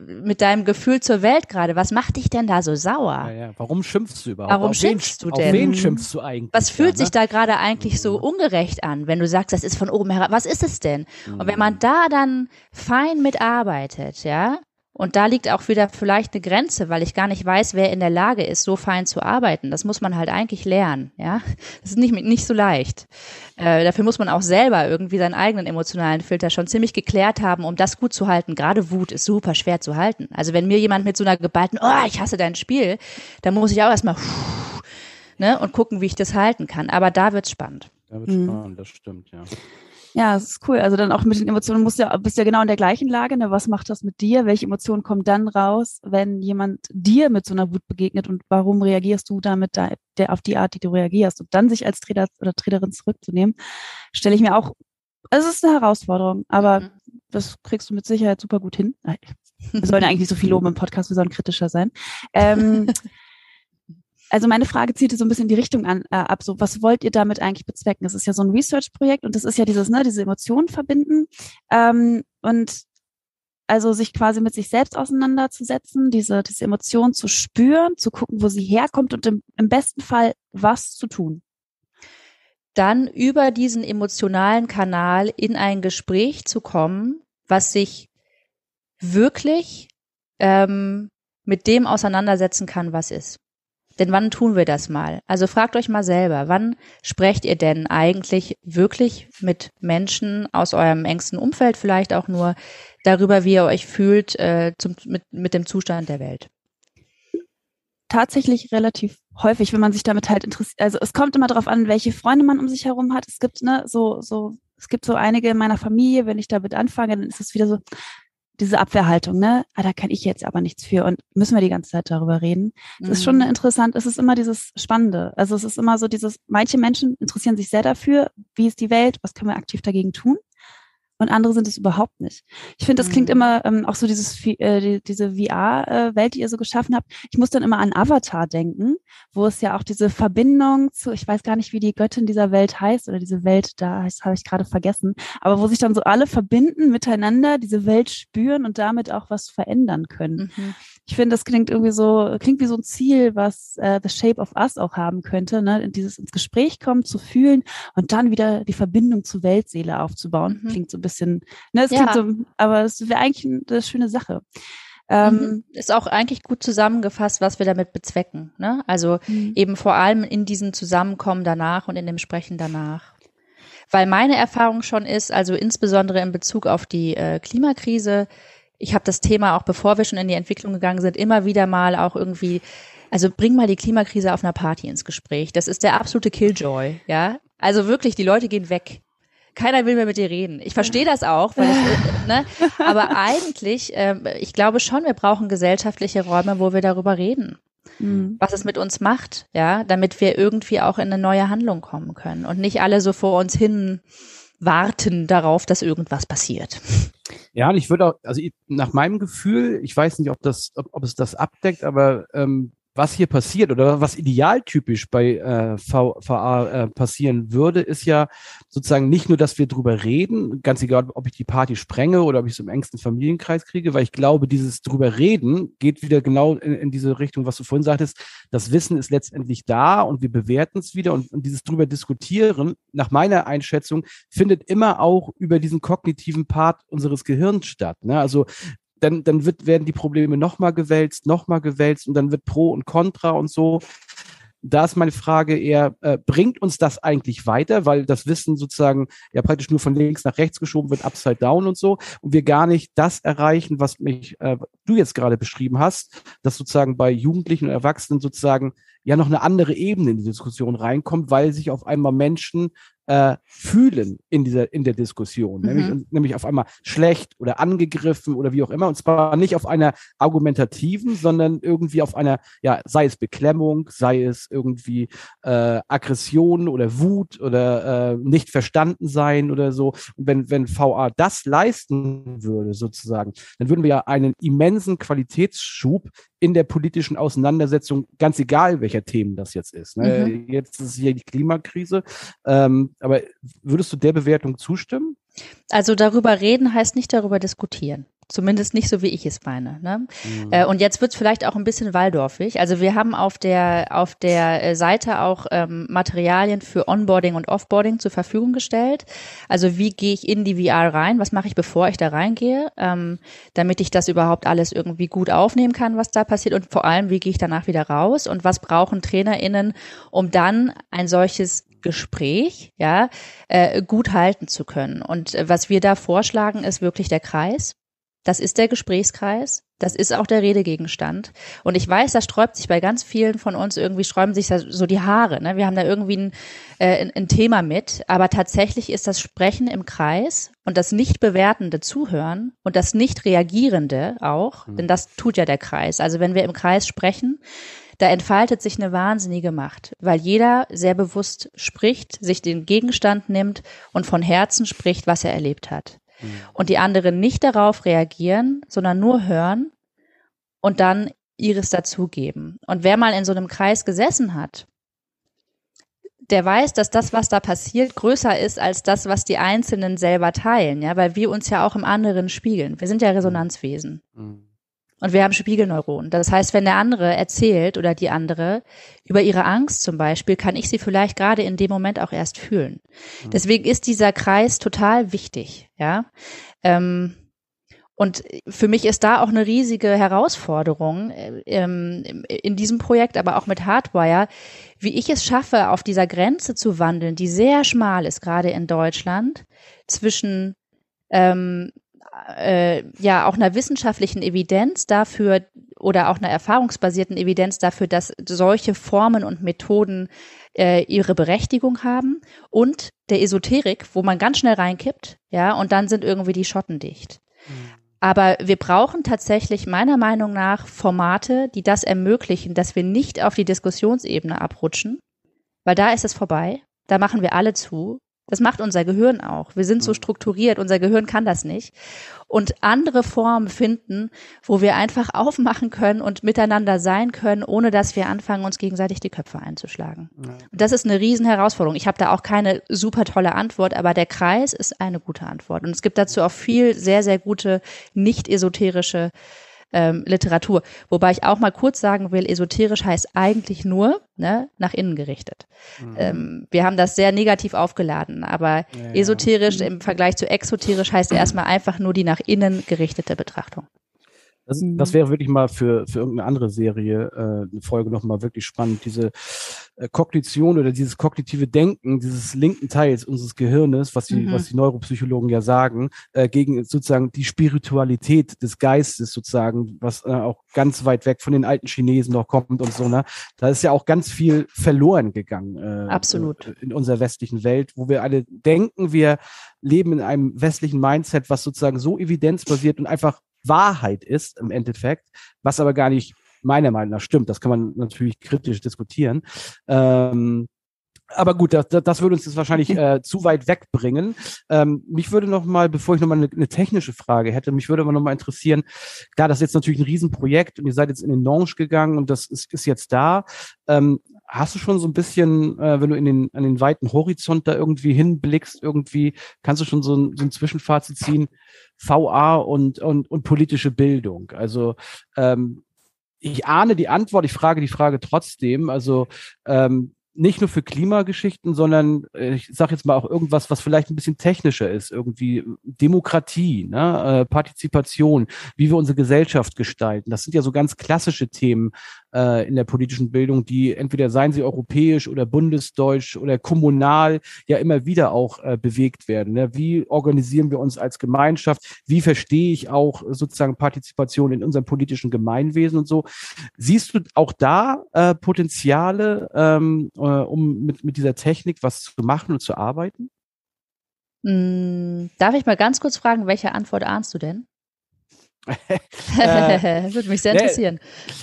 mit deinem Gefühl zur Welt gerade? Was macht dich denn da so sauer? Ja, ja. Warum schimpfst du überhaupt? Warum auf schimpfst wen, du denn? Auf wen schimpfst du eigentlich? Was fühlt da, ne? sich da gerade eigentlich so ungerecht an, wenn du sagst, das ist von oben herab? Was ist es denn? Mhm. Und wenn man mhm. da dann fein mitarbeitet, ja, Und da liegt auch wieder vielleicht eine Grenze, weil ich gar nicht weiß, wer in der Lage ist, so fein zu arbeiten. Das muss man halt eigentlich lernen, ja. Das ist nicht, nicht so leicht. Äh, dafür muss man auch selber irgendwie seinen eigenen emotionalen Filter schon ziemlich geklärt haben, um das gut zu halten. Gerade Wut ist super schwer zu halten. Also wenn mir jemand mit so einer geballten, oh, ich hasse dein Spiel, dann muss ich auch erstmal ne, und gucken, wie ich das halten kann. Aber da wird's spannend. Da wird's mhm. spannend, das stimmt, ja. Ja, das ist cool. Also dann auch mit den Emotionen musst du ja, bist ja genau in der gleichen Lage. Ne? Was macht das mit dir? Welche Emotionen kommen dann raus, wenn jemand dir mit so einer Wut begegnet und warum reagierst du damit da, der, auf die Art, die du reagierst? Und dann sich als Trainer oder Trainerin zurückzunehmen, stelle ich mir auch, es ist eine Herausforderung, aber mhm. das kriegst du mit Sicherheit super gut hin. Wir sollen ja eigentlich nicht so viel loben im Podcast, wir sollen kritischer sein. Ähm, also meine Frage zielte so ein bisschen die Richtung an, äh, ab, so was wollt ihr damit eigentlich bezwecken? Es ist ja so ein Research-Projekt und das ist ja dieses, ne, diese Emotionen verbinden ähm, und also sich quasi mit sich selbst auseinanderzusetzen, diese, diese Emotion zu spüren, zu gucken, wo sie herkommt und im, im besten Fall was zu tun. Dann über diesen emotionalen Kanal in ein Gespräch zu kommen, was sich wirklich ähm, mit dem auseinandersetzen kann, was ist. Denn wann tun wir das mal? Also fragt euch mal selber, wann sprecht ihr denn eigentlich wirklich mit Menschen aus eurem engsten Umfeld vielleicht auch nur darüber, wie ihr euch fühlt äh, zum, mit, mit dem Zustand der Welt? Tatsächlich relativ häufig, wenn man sich damit halt interessiert. Also es kommt immer darauf an, welche Freunde man um sich herum hat. Es gibt ne so so es gibt so einige in meiner Familie, wenn ich damit anfange, dann ist es wieder so, diese Abwehrhaltung, ne? Ah, da kann ich jetzt aber nichts für und müssen wir die ganze Zeit darüber reden. Es mhm. ist schon mhm. interessant, es ist immer dieses Spannende. Also es ist immer so dieses, manche Menschen interessieren sich sehr dafür, wie ist die Welt, was können wir aktiv dagegen tun? Und andere sind es überhaupt nicht. Ich finde, das klingt mhm. immer ähm, auch so dieses äh, die, diese VR-Welt, die ihr so geschaffen habt. Ich muss dann immer an Avatar denken, wo es ja auch diese Verbindung zu, ich weiß gar nicht, wie die Göttin dieser Welt heißt oder diese Welt da heißt, habe ich gerade vergessen, aber wo sich dann so alle verbinden miteinander, diese Welt spüren und damit auch was verändern können. Mhm ich finde, das klingt irgendwie so, klingt wie so ein Ziel, was äh, The Shape of Us auch haben könnte, ne? Dieses ins Gespräch kommen, zu fühlen und dann wieder die Verbindung zur Weltseele aufzubauen. Mhm. Klingt so ein bisschen, ne, es ja. klingt so, aber es wäre eigentlich eine schöne Sache. Ähm, mhm. ist auch eigentlich gut zusammengefasst, was wir damit bezwecken. Ne? Also mhm. eben vor allem in diesem Zusammenkommen danach und in dem Sprechen danach. Weil meine Erfahrung schon ist, also insbesondere in Bezug auf die äh, Klimakrise, ich habe das Thema auch bevor wir schon in die Entwicklung gegangen sind, immer wieder mal auch irgendwie, also bring mal die Klimakrise auf einer Party ins Gespräch. Das ist der absolute Killjoy, ja. Also wirklich, die Leute gehen weg. Keiner will mehr mit dir reden. Ich verstehe das auch, weil es, ne? aber eigentlich, äh, ich glaube schon, wir brauchen gesellschaftliche Räume, wo wir darüber reden. Mhm. was es mit uns macht, ja, damit wir irgendwie auch in eine neue Handlung kommen können und nicht alle so vor uns hin warten darauf, dass irgendwas passiert. Ja, und ich würde auch, also nach meinem Gefühl, ich weiß nicht, ob das, ob, ob es das abdeckt, aber ähm, was hier passiert oder was idealtypisch bei äh, VA äh, passieren würde, ist ja sozusagen nicht nur, dass wir drüber reden, ganz egal, ob ich die Party sprenge oder ob ich es im engsten Familienkreis kriege, weil ich glaube, dieses drüber reden geht wieder genau in, in diese Richtung, was du vorhin sagtest. Das Wissen ist letztendlich da und wir bewerten es wieder und, und dieses drüber diskutieren, nach meiner Einschätzung, findet immer auch über diesen kognitiven Part unseres Gehirns statt. Ne? Also dann, dann wird, werden die Probleme nochmal gewälzt, nochmal gewälzt und dann wird Pro und Contra und so. Da ist meine Frage eher, äh, bringt uns das eigentlich weiter, weil das Wissen sozusagen ja praktisch nur von links nach rechts geschoben wird, upside down und so, und wir gar nicht das erreichen, was mich äh, du jetzt gerade beschrieben hast, dass sozusagen bei Jugendlichen und Erwachsenen sozusagen ja noch eine andere Ebene in die Diskussion reinkommt, weil sich auf einmal Menschen äh, fühlen in dieser in der Diskussion, mhm. nämlich nämlich auf einmal schlecht oder angegriffen oder wie auch immer und zwar nicht auf einer argumentativen, sondern irgendwie auf einer ja sei es Beklemmung, sei es irgendwie äh, Aggression oder Wut oder äh, nicht verstanden sein oder so. Und wenn wenn VA das leisten würde sozusagen, dann würden wir ja einen immensen Qualitätsschub in der politischen Auseinandersetzung, ganz egal welcher Themen das jetzt ist. Ne? Mhm. Jetzt ist hier die Klimakrise. Ähm, aber würdest du der Bewertung zustimmen? Also darüber reden heißt nicht darüber diskutieren. Zumindest nicht so, wie ich es meine. Ne? Mhm. Äh, und jetzt wird es vielleicht auch ein bisschen waldorfig. Also wir haben auf der, auf der äh, Seite auch ähm, Materialien für Onboarding und Offboarding zur Verfügung gestellt. Also wie gehe ich in die VR rein? Was mache ich, bevor ich da reingehe? Ähm, damit ich das überhaupt alles irgendwie gut aufnehmen kann, was da passiert. Und vor allem, wie gehe ich danach wieder raus? Und was brauchen TrainerInnen, um dann ein solches Gespräch ja äh, gut halten zu können. Und äh, was wir da vorschlagen, ist wirklich der Kreis. Das ist der Gesprächskreis. Das ist auch der Redegegenstand. Und ich weiß, da sträubt sich bei ganz vielen von uns irgendwie, sträuben sich so die Haare. Ne? Wir haben da irgendwie ein, äh, ein, ein Thema mit. Aber tatsächlich ist das Sprechen im Kreis und das nicht bewertende Zuhören und das nicht reagierende auch, mhm. denn das tut ja der Kreis. Also wenn wir im Kreis sprechen, da entfaltet sich eine wahnsinnige Macht, weil jeder sehr bewusst spricht, sich den Gegenstand nimmt und von Herzen spricht, was er erlebt hat. Mhm. Und die anderen nicht darauf reagieren, sondern nur hören und dann ihres dazugeben. Und wer mal in so einem Kreis gesessen hat, der weiß, dass das, was da passiert, größer ist als das, was die Einzelnen selber teilen, ja, weil wir uns ja auch im anderen spiegeln. Wir sind ja Resonanzwesen. Mhm. Und wir haben Spiegelneuronen. Das heißt, wenn der andere erzählt oder die andere über ihre Angst zum Beispiel, kann ich sie vielleicht gerade in dem Moment auch erst fühlen. Mhm. Deswegen ist dieser Kreis total wichtig, ja. Ähm, und für mich ist da auch eine riesige Herausforderung ähm, in diesem Projekt, aber auch mit Hardwire, wie ich es schaffe, auf dieser Grenze zu wandeln, die sehr schmal ist, gerade in Deutschland, zwischen ähm, äh, ja auch einer wissenschaftlichen Evidenz dafür oder auch einer erfahrungsbasierten Evidenz dafür, dass solche Formen und Methoden äh, ihre Berechtigung haben und der Esoterik, wo man ganz schnell reinkippt, ja, und dann sind irgendwie die Schotten dicht. Mhm. Aber wir brauchen tatsächlich meiner Meinung nach Formate, die das ermöglichen, dass wir nicht auf die Diskussionsebene abrutschen, weil da ist es vorbei. Da machen wir alle zu. Das macht unser Gehirn auch. Wir sind so mhm. strukturiert, unser Gehirn kann das nicht. Und andere Formen finden, wo wir einfach aufmachen können und miteinander sein können, ohne dass wir anfangen, uns gegenseitig die Köpfe einzuschlagen. Ja. Und das ist eine riesen Herausforderung. Ich habe da auch keine super tolle Antwort, aber der Kreis ist eine gute Antwort. Und es gibt dazu auch viel sehr, sehr gute, nicht esoterische ähm, Literatur. Wobei ich auch mal kurz sagen will, esoterisch heißt eigentlich nur ne, nach innen gerichtet. Mhm. Ähm, wir haben das sehr negativ aufgeladen, aber ja, esoterisch ja. im Vergleich zu exoterisch heißt erstmal einfach nur die nach innen gerichtete Betrachtung. Das, das wäre wirklich mal für, für irgendeine andere Serie äh, eine Folge nochmal wirklich spannend. Diese äh, Kognition oder dieses kognitive Denken dieses linken Teils unseres Gehirnes, was die, mhm. was die Neuropsychologen ja sagen, äh, gegen sozusagen die Spiritualität des Geistes sozusagen, was äh, auch ganz weit weg von den alten Chinesen noch kommt und so, ne? Da ist ja auch ganz viel verloren gegangen. Äh, Absolut. Äh, in unserer westlichen Welt, wo wir alle denken, wir leben in einem westlichen Mindset, was sozusagen so evidenzbasiert und einfach Wahrheit ist im Endeffekt, was aber gar nicht meiner Meinung nach stimmt. Das kann man natürlich kritisch diskutieren. Ähm, aber gut, das, das würde uns jetzt wahrscheinlich äh, zu weit wegbringen. Ähm, mich würde noch mal, bevor ich noch mal eine, eine technische Frage hätte, mich würde aber noch mal interessieren, klar, das ist jetzt natürlich ein Riesenprojekt und ihr seid jetzt in den Launch gegangen und das ist, ist jetzt da. Ähm, hast du schon so ein bisschen, äh, wenn du in den, an den weiten Horizont da irgendwie hinblickst, irgendwie, kannst du schon so ein, so ein Zwischenfazit ziehen, VA und, und, und politische Bildung? Also ähm, ich ahne die Antwort, ich frage die Frage trotzdem. Also ähm, nicht nur für Klimageschichten, sondern äh, ich sage jetzt mal auch irgendwas, was vielleicht ein bisschen technischer ist, irgendwie Demokratie, ne? äh, Partizipation, wie wir unsere Gesellschaft gestalten. Das sind ja so ganz klassische Themen, äh, in der politischen Bildung, die entweder seien sie europäisch oder bundesdeutsch oder kommunal ja immer wieder auch äh, bewegt werden. Ne? Wie organisieren wir uns als Gemeinschaft? Wie verstehe ich auch sozusagen Partizipation in unserem politischen Gemeinwesen und so? Siehst du auch da äh, Potenziale, ähm, äh, um mit, mit dieser Technik was zu machen und zu arbeiten? Hm, darf ich mal ganz kurz fragen, welche Antwort ahnst du denn? äh, Würde mich sehr interessieren.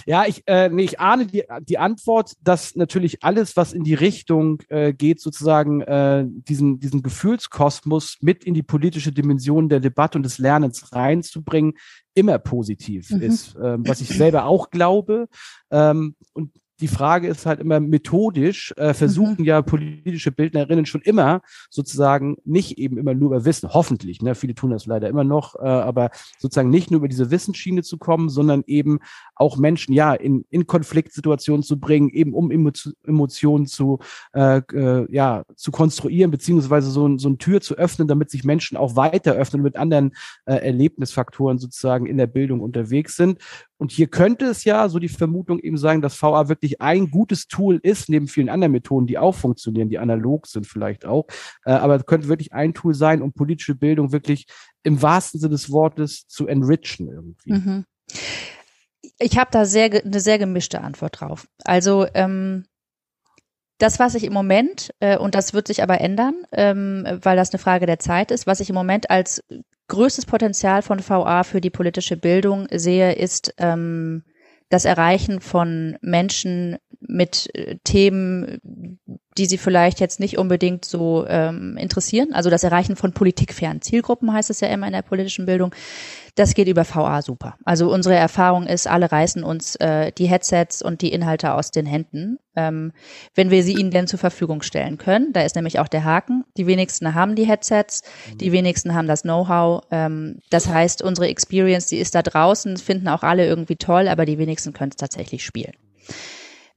Ja, ich, äh, nee, ich ahne die, die Antwort, dass natürlich alles, was in die Richtung äh, geht, sozusagen äh, diesen, diesen Gefühlskosmos mit in die politische Dimension der Debatte und des Lernens reinzubringen, immer positiv mhm. ist, ähm, was ich selber auch glaube. Ähm, und die Frage ist halt immer methodisch, äh, versuchen mhm. ja politische Bildnerinnen schon immer sozusagen nicht eben immer nur über Wissen, hoffentlich, ne, viele tun das leider immer noch, äh, aber sozusagen nicht nur über diese Wissensschiene zu kommen, sondern eben auch Menschen ja in, in Konfliktsituationen zu bringen, eben um Emotionen zu, äh, äh, ja, zu konstruieren, beziehungsweise so, so eine Tür zu öffnen, damit sich Menschen auch weiter öffnen mit anderen äh, Erlebnisfaktoren sozusagen in der Bildung unterwegs sind. Und hier könnte es ja, so die Vermutung eben sein, dass VA wirklich ein gutes Tool ist, neben vielen anderen Methoden, die auch funktionieren, die analog sind vielleicht auch. Äh, aber es könnte wirklich ein Tool sein, um politische Bildung wirklich im wahrsten Sinne des Wortes zu enrichen irgendwie. Mhm. Ich habe da sehr eine sehr gemischte Antwort drauf. Also ähm, das, was ich im Moment, äh, und das wird sich aber ändern, ähm, weil das eine Frage der Zeit ist, was ich im Moment als größtes Potenzial von VA für die politische Bildung sehe, ist ähm, das Erreichen von Menschen mit äh, Themen, die sie vielleicht jetzt nicht unbedingt so ähm, interessieren. Also das Erreichen von politikfernen Zielgruppen heißt es ja immer in der politischen Bildung. Das geht über VA super. Also unsere Erfahrung ist, alle reißen uns äh, die Headsets und die Inhalte aus den Händen, ähm, wenn wir sie ihnen denn zur Verfügung stellen können. Da ist nämlich auch der Haken. Die wenigsten haben die Headsets, die wenigsten haben das Know-how. Ähm, das heißt, unsere Experience, die ist da draußen, finden auch alle irgendwie toll, aber die wenigsten können es tatsächlich spielen.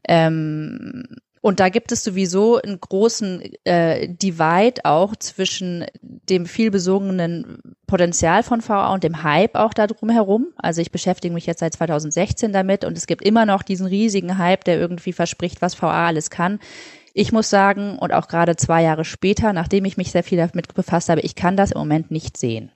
Ähm, und da gibt es sowieso einen großen äh, Divide auch zwischen dem viel besungenen Potenzial von VA und dem Hype auch da drumherum. Also ich beschäftige mich jetzt seit 2016 damit und es gibt immer noch diesen riesigen Hype, der irgendwie verspricht, was VA alles kann. Ich muss sagen, und auch gerade zwei Jahre später, nachdem ich mich sehr viel damit befasst habe, ich kann das im Moment nicht sehen.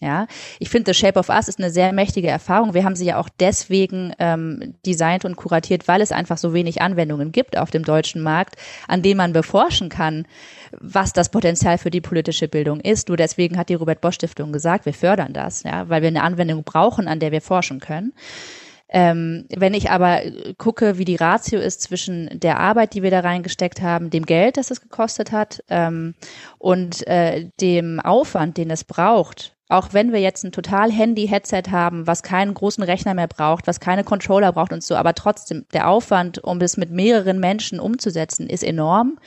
Ja, ich finde, The Shape of Us ist eine sehr mächtige Erfahrung. Wir haben sie ja auch deswegen ähm, designt und kuratiert, weil es einfach so wenig Anwendungen gibt auf dem deutschen Markt, an denen man beforschen kann, was das Potenzial für die politische Bildung ist. Nur deswegen hat die Robert Bosch Stiftung gesagt, wir fördern das, ja, weil wir eine Anwendung brauchen, an der wir forschen können. Ähm, wenn ich aber gucke, wie die Ratio ist zwischen der Arbeit, die wir da reingesteckt haben, dem Geld, das es gekostet hat, ähm, und äh, dem Aufwand, den es braucht, auch wenn wir jetzt ein total Handy-Headset haben, was keinen großen Rechner mehr braucht, was keine Controller braucht und so, aber trotzdem der Aufwand, um das mit mehreren Menschen umzusetzen, ist enorm.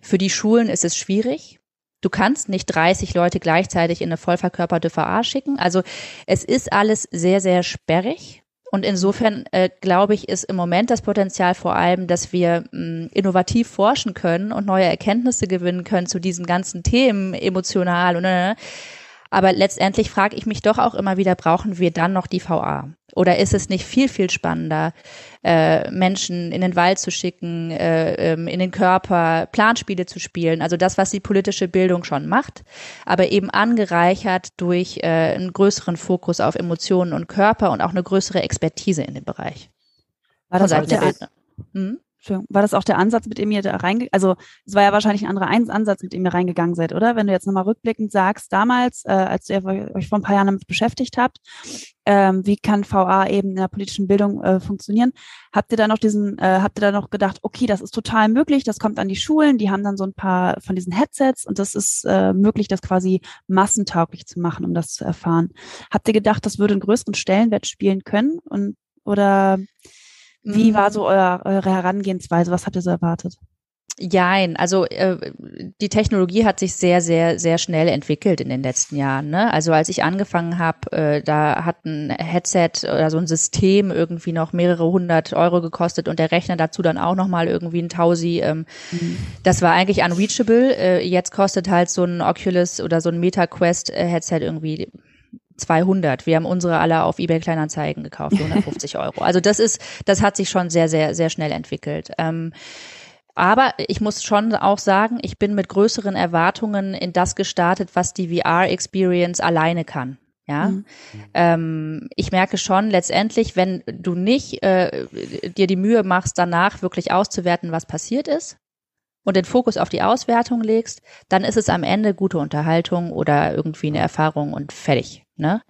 Für die Schulen ist es schwierig. Du kannst nicht 30 Leute gleichzeitig in eine vollverkörperte VA schicken. Also es ist alles sehr, sehr sperrig. Und insofern äh, glaube ich, ist im Moment das Potenzial vor allem, dass wir mh, mm, innovativ forschen können und neue Erkenntnisse gewinnen können zu diesen ganzen Themen emotional und äh, aber letztendlich frage ich mich doch auch immer wieder, brauchen wir dann noch die VA? Oder ist es nicht viel, viel spannender, äh, Menschen in den Wald zu schicken, äh, ähm, in den Körper, Planspiele zu spielen? Also das, was die politische Bildung schon macht, aber eben angereichert durch äh, einen größeren Fokus auf Emotionen und Körper und auch eine größere Expertise in dem Bereich. War das auch der, hm? War das auch der Ansatz, mit dem ihr da reingegangen, also es war ja wahrscheinlich ein anderer Ansatz, mit dem ihr reingegangen seid, oder? Wenn du jetzt nochmal rückblickend sagst, damals, äh, als ihr euch vor ein paar Jahren damit beschäftigt habt, ähm, wie kann VA eben in der politischen Bildung äh, funktionieren, habt ihr da noch diesen, äh, habt ihr da noch gedacht, okay, das ist total möglich, das kommt an die Schulen, die haben dann so ein paar von diesen Headsets und das ist äh, möglich, das quasi massentauglich zu machen, um das zu erfahren. Habt ihr gedacht, das würde einen größeren Stellenwert spielen können und oder wie war so euer, eure Herangehensweise? Was habt ihr so erwartet? Jein, also äh, die Technologie hat sich sehr, sehr, sehr schnell entwickelt in den letzten Jahren. Ne? Also als ich angefangen habe, äh, da hat ein Headset oder so ein System irgendwie noch mehrere hundert Euro gekostet und der Rechner dazu dann auch nochmal irgendwie ein Tausi. Ähm, mhm. Das war eigentlich unreachable. Äh, jetzt kostet halt so ein Oculus oder so ein MetaQuest äh, Headset irgendwie 200. Wir haben unsere alle auf eBay Kleinanzeigen gekauft, 150 Euro. Also das ist, das hat sich schon sehr, sehr, sehr schnell entwickelt. Ähm, aber ich muss schon auch sagen, ich bin mit größeren Erwartungen in das gestartet, was die VR-Experience alleine kann. Ja, mhm. ähm, ich merke schon letztendlich, wenn du nicht äh, dir die Mühe machst, danach wirklich auszuwerten, was passiert ist, und den Fokus auf die Auswertung legst, dann ist es am Ende gute Unterhaltung oder irgendwie eine Erfahrung und fertig. Ne?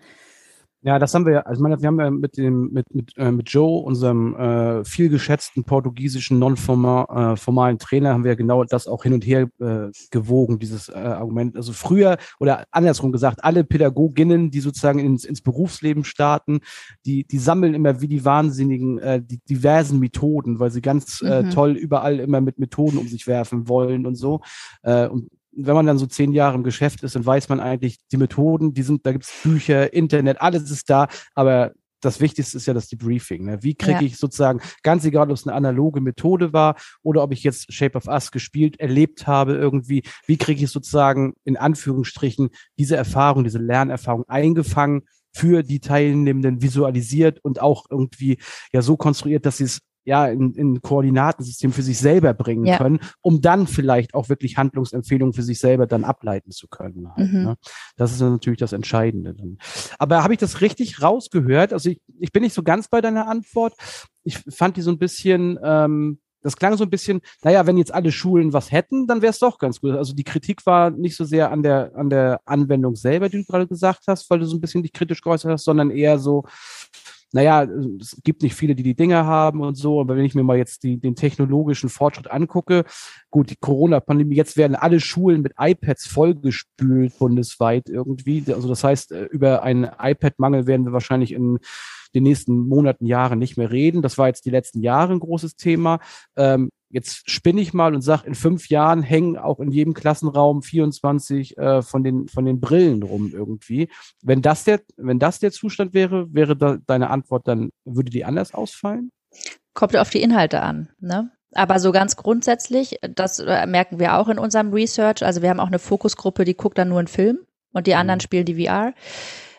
Ja, das haben wir, also ich meine, wir haben ja mit dem, mit, mit, äh, mit Joe, unserem äh, viel geschätzten portugiesischen non-formalen äh, Trainer, haben wir genau das auch hin und her äh, gewogen, dieses äh, Argument. Also früher, oder andersrum gesagt, alle Pädagoginnen, die sozusagen ins, ins Berufsleben starten, die, die sammeln immer wie die Wahnsinnigen äh, die diversen Methoden, weil sie ganz äh, mhm. toll überall immer mit Methoden um sich werfen wollen und so. Äh, und wenn man dann so zehn Jahre im Geschäft ist, dann weiß man eigentlich, die Methoden, die sind, da gibt's Bücher, Internet, alles ist da, aber das Wichtigste ist ja das Debriefing. Ne? Wie kriege ja. ich sozusagen, ganz egal, ob es eine analoge Methode war oder ob ich jetzt Shape of Us gespielt, erlebt habe irgendwie, wie kriege ich sozusagen in Anführungsstrichen diese Erfahrung, diese Lernerfahrung eingefangen für die Teilnehmenden visualisiert und auch irgendwie ja so konstruiert, dass sie es ja, in, in Koordinatensystem für sich selber bringen ja. können, um dann vielleicht auch wirklich Handlungsempfehlungen für sich selber dann ableiten zu können. Halt, mhm. ne? Das ist natürlich das Entscheidende. Dann. Aber habe ich das richtig rausgehört? Also ich, ich bin nicht so ganz bei deiner Antwort. Ich fand die so ein bisschen, ähm, das klang so ein bisschen, naja, wenn jetzt alle Schulen was hätten, dann wäre es doch ganz gut. Also die Kritik war nicht so sehr an der, an der Anwendung selber, die du gerade gesagt hast, weil du so ein bisschen dich kritisch geäußert hast, sondern eher so, naja, es gibt nicht viele, die die Dinger haben und so, aber wenn ich mir mal jetzt die, den technologischen Fortschritt angucke, gut, die Corona-Pandemie, jetzt werden alle Schulen mit iPads vollgespült bundesweit irgendwie. Also das heißt, äh, über einen iPad-Mangel werden wir wahrscheinlich in den nächsten Monaten, Jahren nicht mehr reden. Das war jetzt die letzten Jahre ein großes Thema. Ähm, jetzt spinne ich mal und sage, in fünf Jahren hängen auch in jedem Klassenraum 24 äh, von, den, von den Brillen rum irgendwie. Wenn das der, wenn das der Zustand wäre, wäre da deine Antwort dann, würde die anders ausfallen? Kommt auf die Inhalte an, ne? Aber so ganz grundsätzlich, das äh, merken wir auch in unserem Research. Also wir haben auch eine Fokusgruppe, die guckt dann nur einen Film und die anderen mhm. spielen die VR.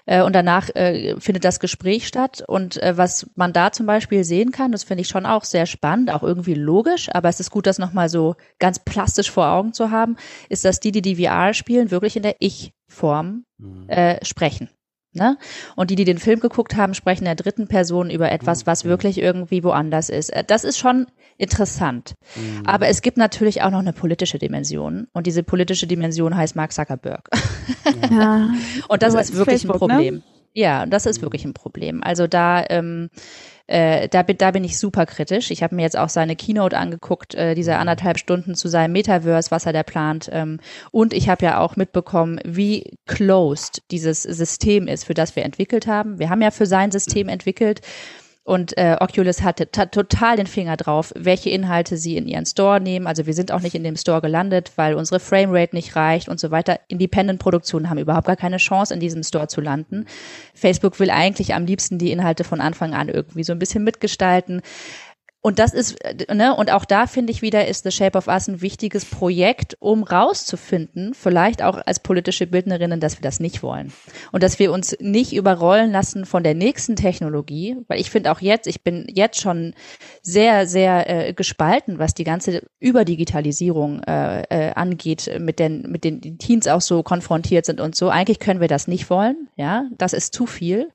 Äh, und danach äh, findet das Gespräch statt. Und äh, was man da zum Beispiel sehen kann, das finde ich schon auch sehr spannend, auch irgendwie logisch, aber es ist gut, das nochmal so ganz plastisch vor Augen zu haben, ist, dass die, die die VR spielen, wirklich in der Ich-Form mhm. äh, sprechen. Ne? Und die, die den Film geguckt haben, sprechen in der dritten Person über etwas, was mhm. wirklich irgendwie woanders ist. Äh, das ist schon interessant. Mhm. Aber es gibt natürlich auch noch eine politische Dimension. Und diese politische Dimension heißt Mark Zuckerberg. Ja. und das ist wirklich Facebook, ein ne? Problem. Ne? Ja, das ist wirklich ein Problem. Also da ähm, äh, da, bin, da bin ich super kritisch. Ich habe mir jetzt auch seine Keynote angeguckt, äh, diese mhm. anderthalb Stunden zu seinem Metaverse, was er da plant. Ähm, und ich habe ja auch mitbekommen, wie closed dieses System ist, für das wir entwickelt haben. Wir haben ja für sein System entwickelt und äh, Oculus hatte total den Finger drauf, welche Inhalte sie in ihren Store nehmen. Also wir sind auch nicht in dem Store gelandet, weil unsere Framerate nicht reicht und so weiter. Independent-Produktionen haben überhaupt gar keine Chance, in diesem Store zu landen. Facebook will eigentlich am liebsten die Inhalte von Anfang an irgendwie so ein bisschen mitgestalten. Und das ist, ne, und auch da finde ich wieder, ist The Shape of Us ein wichtiges Projekt, um rauszufinden, vielleicht auch als politische Bildnerinnen, dass wir das nicht wollen. Und dass wir uns nicht überrollen lassen von der nächsten Technologie, weil ich finde auch jetzt, ich bin jetzt schon sehr, sehr äh, gespalten, was die ganze Überdigitalisierung äh, äh, angeht, mit den, mit den Teens auch so konfrontiert sind und so. Eigentlich können wir das nicht wollen, ja, das ist zu viel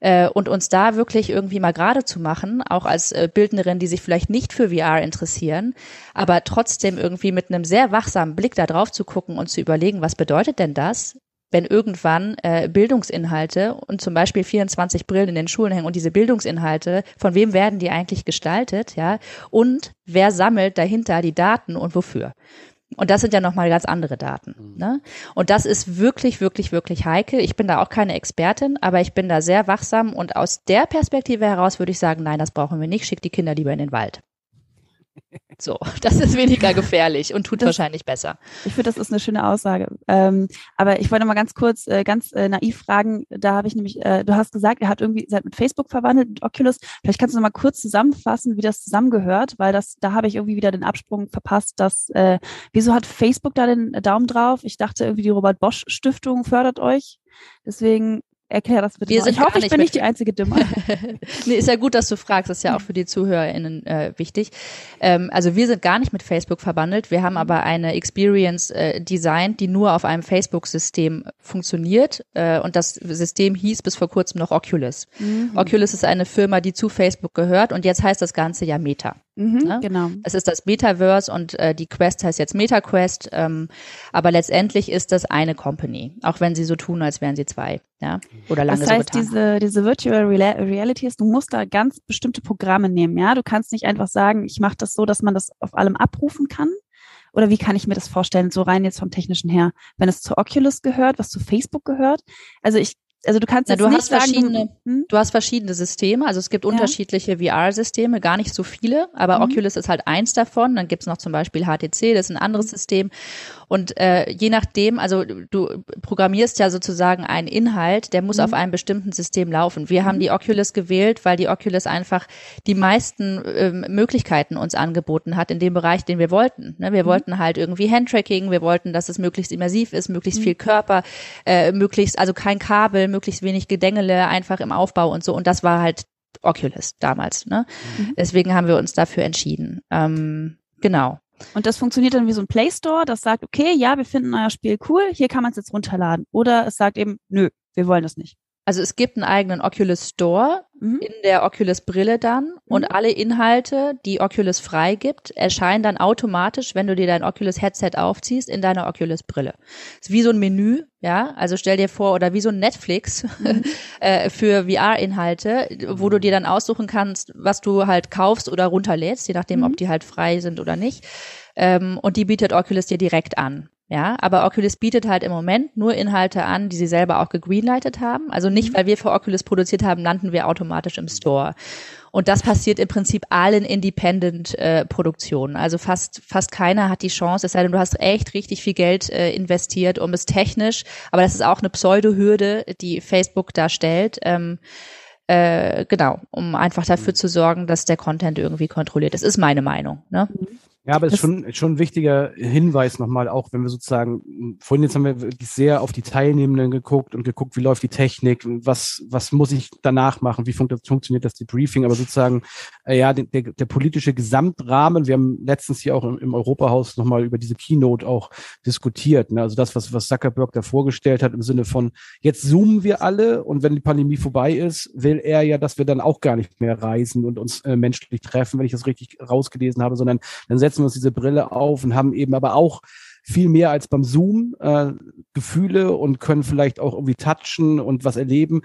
äh, und uns da wirklich irgendwie mal gerade zu machen, auch als äh, Bildnerin, die sich vielleicht nicht für VR interessieren, aber trotzdem irgendwie mit einem sehr wachsamen Blick da drauf zu gucken und zu überlegen, was bedeutet denn das? wenn irgendwann äh, Bildungsinhalte und zum Beispiel 24 Brillen in den Schulen hängen und diese Bildungsinhalte, von wem werden die eigentlich gestaltet, ja? Und wer sammelt dahinter die Daten und wofür? Und das sind ja nochmal ganz andere Daten. Mhm. Ne? Und das ist wirklich, wirklich, wirklich heikel. Ich bin da auch keine Expertin, aber ich bin da sehr wachsam und aus der Perspektive heraus würde ich sagen, nein, das brauchen wir nicht, schick die Kinder lieber in den Wald. So, das ist weniger gefährlich und tut das, wahrscheinlich besser. Ich finde, das ist eine schöne Aussage. Ähm, aber ich wollte mal ganz kurz, äh, ganz äh, naiv fragen. Da habe ich nämlich, äh, du hast gesagt, ihr habt irgendwie seid mit Facebook verwandelt, mit Oculus. Vielleicht kannst du noch mal kurz zusammenfassen, wie das zusammengehört, weil das, da habe ich irgendwie wieder den Absprung verpasst. Dass, äh, wieso hat Facebook da den Daumen drauf? Ich dachte irgendwie, die Robert Bosch Stiftung fördert euch. Deswegen Erklär das bitte. Wir mal. Ich hoffe, ich bin nicht die einzige Dimme. nee, ist ja gut, dass du fragst. Das ist ja auch für die ZuhörerInnen äh, wichtig. Ähm, also wir sind gar nicht mit Facebook verbandelt. Wir haben aber eine Experience äh, designt, die nur auf einem Facebook-System funktioniert. Äh, und das System hieß bis vor kurzem noch Oculus. Mhm. Oculus ist eine Firma, die zu Facebook gehört. Und jetzt heißt das Ganze ja Meta. Mhm, ne? Genau. Es ist das Metaverse und äh, die Quest heißt jetzt MetaQuest, ähm, aber letztendlich ist das eine Company, auch wenn sie so tun, als wären sie zwei, ja, oder lange Das so heißt, getan. diese, diese Virtual Reality ist, du musst da ganz bestimmte Programme nehmen, ja. Du kannst nicht einfach sagen, ich mache das so, dass man das auf allem abrufen kann. Oder wie kann ich mir das vorstellen, so rein jetzt vom technischen her, wenn es zu Oculus gehört, was zu Facebook gehört? Also ich, also du kannst Na, jetzt du nicht hast sagen, verschiedene- du, hm? Du hast verschiedene Systeme, also es gibt Ja. unterschiedliche VR-Systeme, gar nicht so viele, aber Mhm. Oculus ist halt eins davon. Dann gibt's noch zum Beispiel HTC, das ist ein anderes System. Und äh, je nachdem, also du programmierst ja sozusagen einen Inhalt, der muss Mhm. auf einem bestimmten System laufen. Wir haben die Oculus gewählt, weil die Oculus einfach die meisten ähm, Möglichkeiten uns angeboten hat in dem Bereich, den wir wollten. Ne? Wir Mhm. wollten halt irgendwie Handtracking, wir wollten, dass es möglichst immersiv ist, möglichst Mhm. viel Körper, äh, möglichst, also kein Kabel, möglichst wenig Gedängele, einfach im Aufbau und so. Und das war halt Oculus damals. Ne? Mhm. Deswegen haben wir uns dafür entschieden. Ähm, genau. Und das funktioniert dann wie so ein Play Store, das sagt, okay, ja, wir finden euer Spiel cool, hier kann man es jetzt runterladen. Oder es sagt eben, nö, wir wollen das nicht. Also es gibt einen eigenen Oculus Store Mhm. in der Oculus Brille dann und alle Inhalte, die Oculus freigibt, erscheinen dann automatisch, wenn du dir dein Oculus Headset aufziehst, in deiner Oculus Brille. ist wie so ein Menü, ja, also stell dir vor, oder wie so ein Netflix äh, für VR-Inhalte, wo du dir dann aussuchen kannst, was du halt kaufst oder runterlädst, je nachdem, Mhm. ob die halt frei sind oder nicht. Ähm, und die bietet Oculus dir direkt an. Ja, aber Oculus bietet halt im Moment nur Inhalte an, die sie selber auch gegreenlightet haben. Also nicht, weil wir für Oculus produziert haben, landen wir automatisch im Store. Und das passiert im Prinzip allen Independent-Produktionen. also fast fast keiner hat die Chance, es sei denn, du hast echt richtig viel Geld äh, investiert, um es technisch, aber das ist auch eine Pseudo-Hürde, die Facebook da stellt. Ähm, äh, genau, um einfach dafür zu sorgen, dass der Content irgendwie kontrolliert ist, ist meine Meinung. Ne? Ja, aber es ist schon, schon ein wichtiger Hinweis nochmal, auch wenn wir sozusagen, vorhin jetzt haben wir wirklich sehr auf die Teilnehmenden geguckt und geguckt, wie läuft die Technik, was, was muss ich danach machen, wie funkt, funktioniert das Debriefing, aber sozusagen, äh, ja, der, der, der politische Gesamtrahmen, wir haben letztens hier auch im, im Europahaus nochmal über diese Keynote auch diskutiert, ne? also das, was, was Zuckerberg da vorgestellt hat im Sinne von, jetzt zoomen wir alle und wenn die Pandemie vorbei ist, will er ja, dass wir dann auch gar nicht mehr reisen und uns äh, menschlich treffen, wenn ich das richtig rausgelesen habe, sondern dann setzen wir uns diese Brille auf und haben eben aber auch viel mehr als beim Zoom äh, Gefühle und können vielleicht auch irgendwie touchen und was erleben.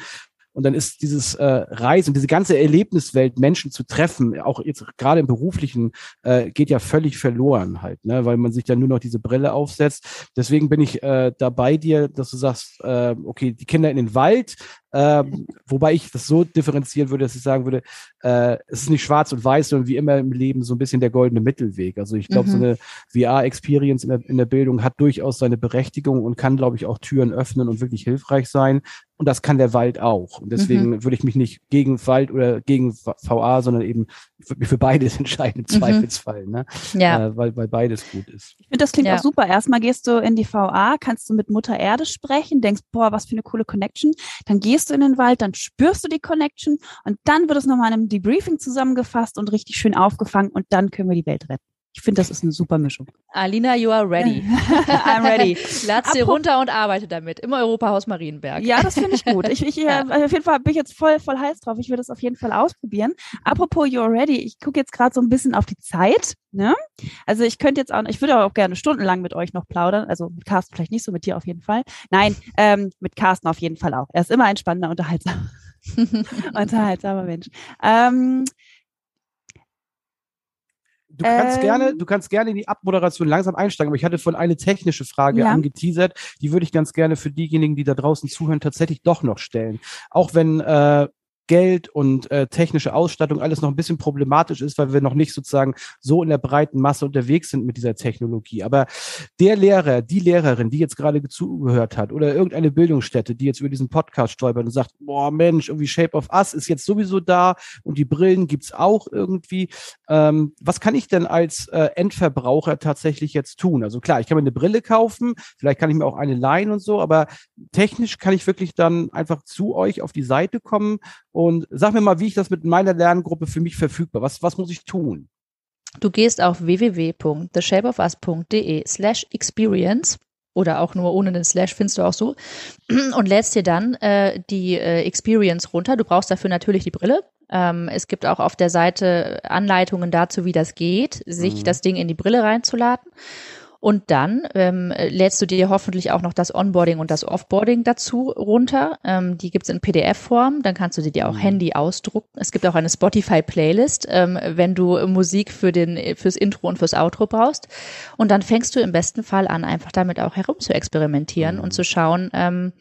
Und dann ist dieses äh, Reisen, diese ganze Erlebniswelt, Menschen zu treffen, auch jetzt gerade im beruflichen, äh, geht ja völlig verloren halt, ne? weil man sich dann nur noch diese Brille aufsetzt. Deswegen bin ich äh, da bei dir, dass du sagst, äh, okay, die Kinder in den Wald, ähm, wobei ich das so differenzieren würde, dass ich sagen würde, äh, es ist nicht schwarz und weiß, sondern wie immer im Leben so ein bisschen der goldene Mittelweg. Also ich glaube, so Mhm. eine VR-Experience in der, in der Bildung hat durchaus seine Berechtigung und kann, glaube ich, auch Türen öffnen und wirklich hilfreich sein. Und das kann der Wald auch. Und deswegen würde ich mich nicht gegen Wald oder gegen VA, sondern eben für, für beides entscheiden im Mhm. Zweifelsfall, ne? Ja. Äh, weil, weil beides gut ist. Ich finde, das klingt Ja. auch super. Erstmal gehst du in die VA, kannst du mit Mutter Erde sprechen, denkst, boah, was für eine coole Connection. Dann gehst du in den Wald, dann spürst du die Connection und dann wird es nochmal in einem Debriefing zusammengefasst und richtig schön aufgefangen und dann können wir die Welt retten. Ich finde, das ist eine super Mischung. Alina, you are ready. I'm ready. Dir Apro- runter und arbeite damit im Europahaus Marienberg. Ja, das finde ich gut. Ich, ich, Ja. äh, auf jeden Fall bin ich jetzt voll, voll heiß drauf. Ich will das auf jeden Fall ausprobieren. Apropos You're Ready, ich gucke jetzt gerade so ein bisschen auf die Zeit. Ne? Also ich könnte jetzt auch, ich würde auch gerne stundenlang mit euch noch plaudern. Also mit Carsten vielleicht nicht so, mit dir auf jeden Fall. Nein, ähm, mit Carsten auf jeden Fall auch. Er ist immer ein spannender, unterhaltsamer, unterhaltsamer Mensch. Ähm, Du kannst Ähm. gerne, du kannst gerne in die Abmoderation langsam einsteigen, aber ich hatte von eine technische Frage Ja. angeteasert, die würde ich ganz gerne für diejenigen, die da draußen zuhören, tatsächlich doch noch stellen. Auch wenn äh, Geld und äh, technische Ausstattung alles noch ein bisschen problematisch ist, weil wir noch nicht sozusagen so in der breiten Masse unterwegs sind mit dieser Technologie. Aber der Lehrer, die Lehrerin, die jetzt gerade zugehört hat oder irgendeine Bildungsstätte, die jetzt über diesen Podcast stolpert und sagt, boah Mensch, irgendwie Shape of Us ist jetzt sowieso da und die Brillen gibt's auch irgendwie. Ähm, was kann ich denn als äh, Endverbraucher tatsächlich jetzt tun? Also klar, ich kann mir eine Brille kaufen, vielleicht kann ich mir auch eine leihen und so, aber technisch kann ich wirklich dann einfach zu euch auf die Seite kommen und sag mir mal, wie ich das mit meiner Lerngruppe für mich verfügbar. Was, was muss ich tun? Du gehst auf www.theshapeofus.de slash experience oder auch nur ohne den Slash findest du auch so und lädst dir dann äh, die äh, Experience runter. Du brauchst dafür natürlich die Brille. Ähm, es gibt auch auf der Seite Anleitungen dazu, wie das geht, sich mhm. das Ding in die Brille reinzuladen. Und dann ähm, lädst du dir hoffentlich auch noch das Onboarding und das Offboarding dazu runter. Ähm, die gibt's in PDF-Form. Dann kannst du dir auch mhm. Handy ausdrucken. Es gibt auch eine Spotify-Playlist, ähm, wenn du Musik für den, fürs Intro und fürs Outro brauchst. Und dann fängst du im besten Fall an, einfach damit auch herum zu experimentieren mhm. und zu schauen, ähm,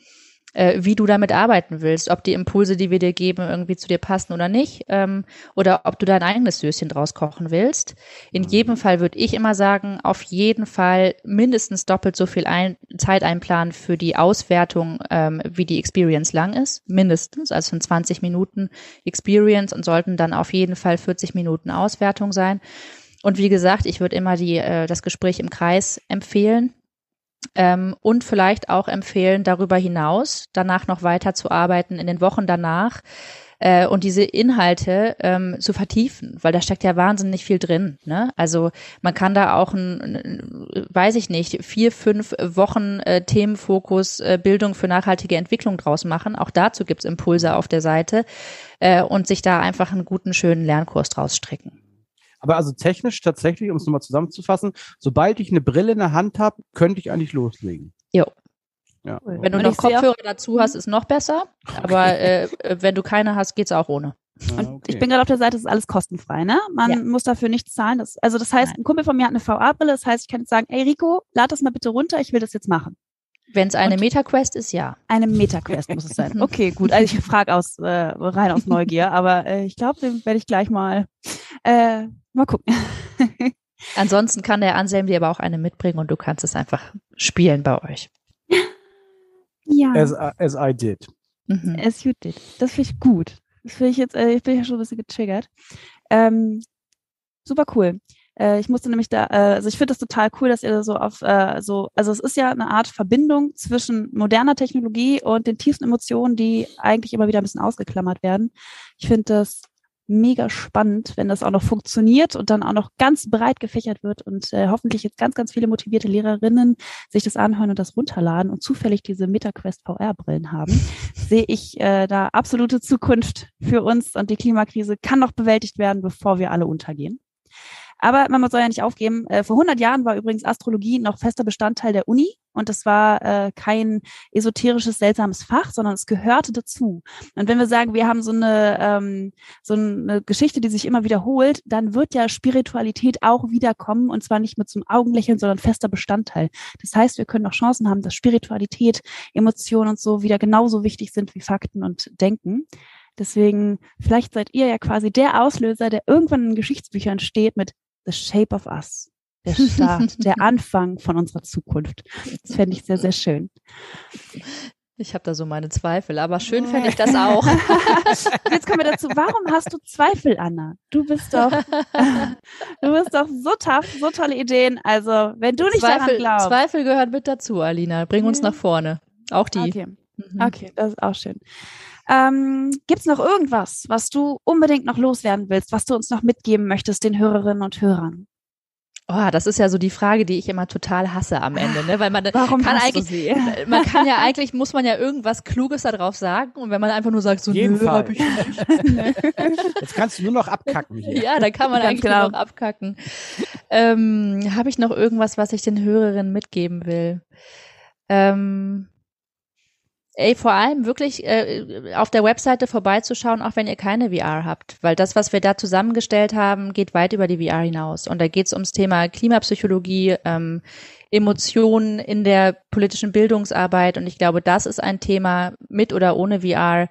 äh, wie du damit arbeiten willst, ob die Impulse, die wir dir geben, irgendwie zu dir passen oder nicht, ähm, oder ob du dein eigenes Söschen draus kochen willst. In mhm. jedem Fall würde ich immer sagen, auf jeden Fall mindestens doppelt so viel ein Zeit einplanen für die Auswertung, ähm, wie die Experience lang ist, mindestens, also von 20 Minuten Experience und sollten dann auf jeden Fall 40 Minuten Auswertung sein. Und wie gesagt, ich würde immer die, äh, das Gespräch im Kreis empfehlen ähm, und vielleicht auch empfehlen, darüber hinaus danach noch weiter zu arbeiten in den Wochen danach äh, und diese Inhalte ähm, zu vertiefen, weil da steckt ja wahnsinnig viel drin. Ne? Also man kann da auch ein, weiß ich nicht, vier, fünf Wochen äh, Themenfokus äh, Bildung für nachhaltige Entwicklung draus machen. Auch dazu gibt's Impulse auf der Seite äh, und sich da einfach einen guten, schönen Lernkurs draus stricken. Aber also technisch tatsächlich, um es nochmal zusammenzufassen, sobald ich eine Brille in der Hand habe, könnte ich eigentlich loslegen. Jo. Ja. Wenn du noch Kopfhörer dazu hast, ist noch besser. Aber äh, wenn du keine hast, geht's auch ohne. Ah, und okay. ich bin gerade auf der Seite, das ist alles kostenfrei, ne? Man ja. muss dafür nichts zahlen. Das, also das heißt, Nein. ein Kumpel von mir hat eine VA-Brille, das heißt, ich kann jetzt sagen, ey Rico, lad das mal bitte runter, ich will das jetzt machen. Wenn es eine MetaQuest ist, ja. Eine MetaQuest muss es sein. Okay, gut. Also ich frage aus äh, rein aus Neugier, aber äh, ich glaube, den werde ich gleich mal äh, mal gucken. Ansonsten kann der Anselm dir aber auch eine mitbringen und du kannst es einfach spielen bei euch. Ja. As, as I did. Mhm. As you did. Das finde ich gut. Das finde ich jetzt, äh, ich bin ja schon ein bisschen getriggert. Ähm, super cool. Äh, ich musste nämlich da, äh, also ich finde das total cool, dass ihr so auf äh, so, also es ist ja eine Art Verbindung zwischen moderner Technologie und den tiefsten Emotionen, die eigentlich immer wieder ein bisschen ausgeklammert werden. Ich finde das mega spannend, wenn das auch noch funktioniert und dann auch noch ganz breit gefächert wird und äh, hoffentlich jetzt ganz, ganz viele motivierte Lehrerinnen sich das anhören und das runterladen und zufällig diese MetaQuest VR-Brillen haben, sehe ich äh, da absolute Zukunft für uns und die Klimakrise kann noch bewältigt werden, bevor wir alle untergehen. Aber man soll ja nicht aufgeben. Äh, vor 100 Jahren war übrigens Astrologie noch fester Bestandteil der Uni und es war äh, kein esoterisches, seltsames Fach, sondern es gehörte dazu. Und wenn wir sagen, wir haben so eine, ähm, so eine Geschichte, die sich immer wiederholt, dann wird ja Spiritualität auch wiederkommen und zwar nicht mit zum Augenlächeln, sondern fester Bestandteil. Das heißt, wir können auch Chancen haben, dass Spiritualität, Emotionen und so wieder genauso wichtig sind wie Fakten und Denken. Deswegen, vielleicht seid ihr ja quasi der Auslöser, der irgendwann in Geschichtsbüchern steht mit The Shape of Us. Der Start, der Anfang von unserer Zukunft. Das fände ich sehr, sehr schön. Ich habe da so meine Zweifel, aber schön fände ich das auch. Jetzt kommen wir dazu. Warum hast du Zweifel, Anna? Du bist doch, du bist doch so tough, so tolle Ideen. Also, wenn du nicht Zweifel, daran glaubst. Zweifel gehört mit dazu, Alina. Bring uns nach vorne. Auch die. Okay. Mhm. Okay, das ist auch schön. Ähm, Gibt es noch irgendwas, was du unbedingt noch loswerden willst, was du uns noch mitgeben möchtest, den Hörerinnen und Hörern? Oh, das ist ja so die Frage, die ich immer total hasse am Ende, ne? Weil man Warum kann eigentlich, sie? man kann ja eigentlich, muss man ja irgendwas Kluges darauf sagen und wenn man einfach nur sagt, so Jeden nö, Fall. Ich nicht. Jetzt kannst du nur noch abkacken hier. Ja, dann kann man eigentlich genau. nur noch abkacken. Ähm, Habe ich noch irgendwas, was ich den Hörerinnen mitgeben will? Ähm, Ey, vor allem wirklich äh, auf der Webseite vorbeizuschauen, auch wenn ihr keine VR habt. Weil das, was wir da zusammengestellt haben, geht weit über die VR hinaus. Und da geht es ums Thema Klimapsychologie, ähm, Emotionen in der politischen Bildungsarbeit. Und ich glaube, das ist ein Thema mit oder ohne VR,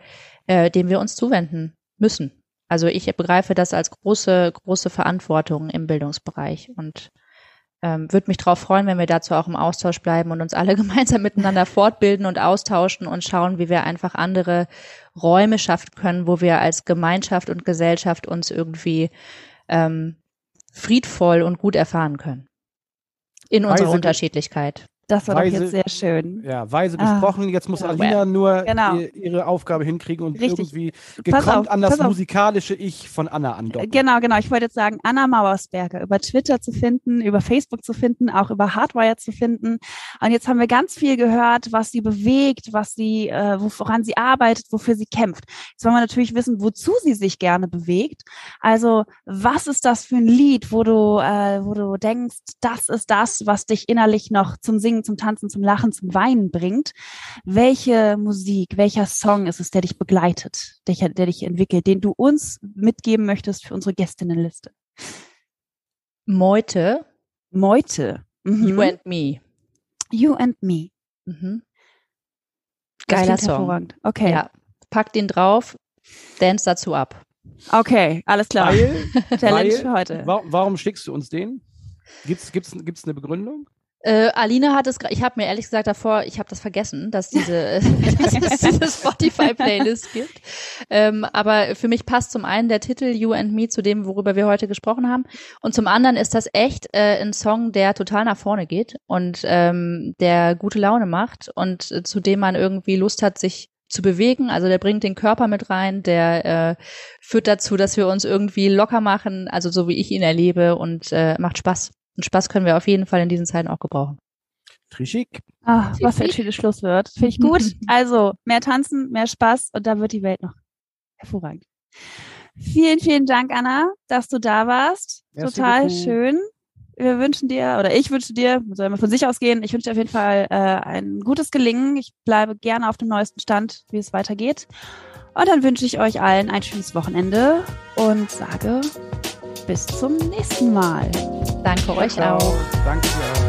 äh, dem wir uns zuwenden müssen. Also ich begreife das als große, große Verantwortung im Bildungsbereich. Und ähm, würde mich darauf freuen, wenn wir dazu auch im Austausch bleiben und uns alle gemeinsam miteinander fortbilden und austauschen und schauen, wie wir einfach andere Räume schaffen können, wo wir als Gemeinschaft und Gesellschaft uns irgendwie ähm, friedvoll und gut erfahren können. In unserer Unterschiedlichkeit. Das war Weise- doch jetzt sehr schön. Ja, weise Ah, besprochen. Jetzt muss ja, Alina nur Genau. ihr, ihre Aufgabe hinkriegen und Richtig. irgendwie gekonnt auf, an das musikalische Ich von Anna andocken. Genau, genau. Ich wollte jetzt sagen, Anna Mauersberger über Twitter zu finden, über Facebook zu finden, auch über Hardwire zu finden. Und jetzt haben wir ganz viel gehört, was sie bewegt, was sie, äh, woran sie arbeitet, wofür sie kämpft. Jetzt wollen wir natürlich wissen, wozu sie sich gerne bewegt. Also, was ist das für ein Lied, wo du, äh, wo du denkst, das ist das, was dich innerlich noch zum Singen, zum Tanzen, zum Lachen, zum Weinen bringt? Welche Musik, welcher Song ist es, der dich begleitet, der, der dich entwickelt, den du uns mitgeben möchtest für unsere Gästinnenliste? Meute, Meute. Mhm. You and Me. You and Me. Mhm. Geiler Song. hervorragend. Okay. Ja, pack den drauf, dance dazu ab. Okay, alles klar. Weil, Challenge weil- für heute. wa warum schickst du uns den? Gibt's, gibt's, gibt's eine Begründung? Äh, Alina hat es, ich habe mir ehrlich gesagt davor, ich habe das vergessen, dass diese, dass es diese Spotify-Playlist gibt. Ähm, aber für mich passt zum einen der Titel You and Me zu dem, worüber wir heute gesprochen haben. Und zum anderen ist das echt äh, ein Song, der total nach vorne geht und ähm, der gute Laune macht und äh, zu dem man irgendwie Lust hat, sich zu bewegen. Also der bringt den Körper mit rein, der äh, führt dazu, dass wir uns irgendwie locker machen, also so wie ich ihn erlebe und äh, macht Spaß. Und Spaß können wir auf jeden Fall in diesen Zeiten auch gebrauchen. Trischig. Ah, was für ein schönes Schlusswort. Finde ich gut. Also, mehr tanzen, mehr Spaß und da wird die Welt noch hervorragend. Vielen, vielen Dank, Anna, dass du da warst. Merci Total beaucoup. schön. Wir wünschen dir, oder ich wünsche dir, soll man von sich ausgehen, ich wünsche dir auf jeden Fall äh, ein gutes Gelingen. Ich bleibe gerne auf dem neuesten Stand, wie es weitergeht. Und dann wünsche ich euch allen ein schönes Wochenende und sage bis zum nächsten Mal. Danke euch Ciao. auch. Danke dir auch.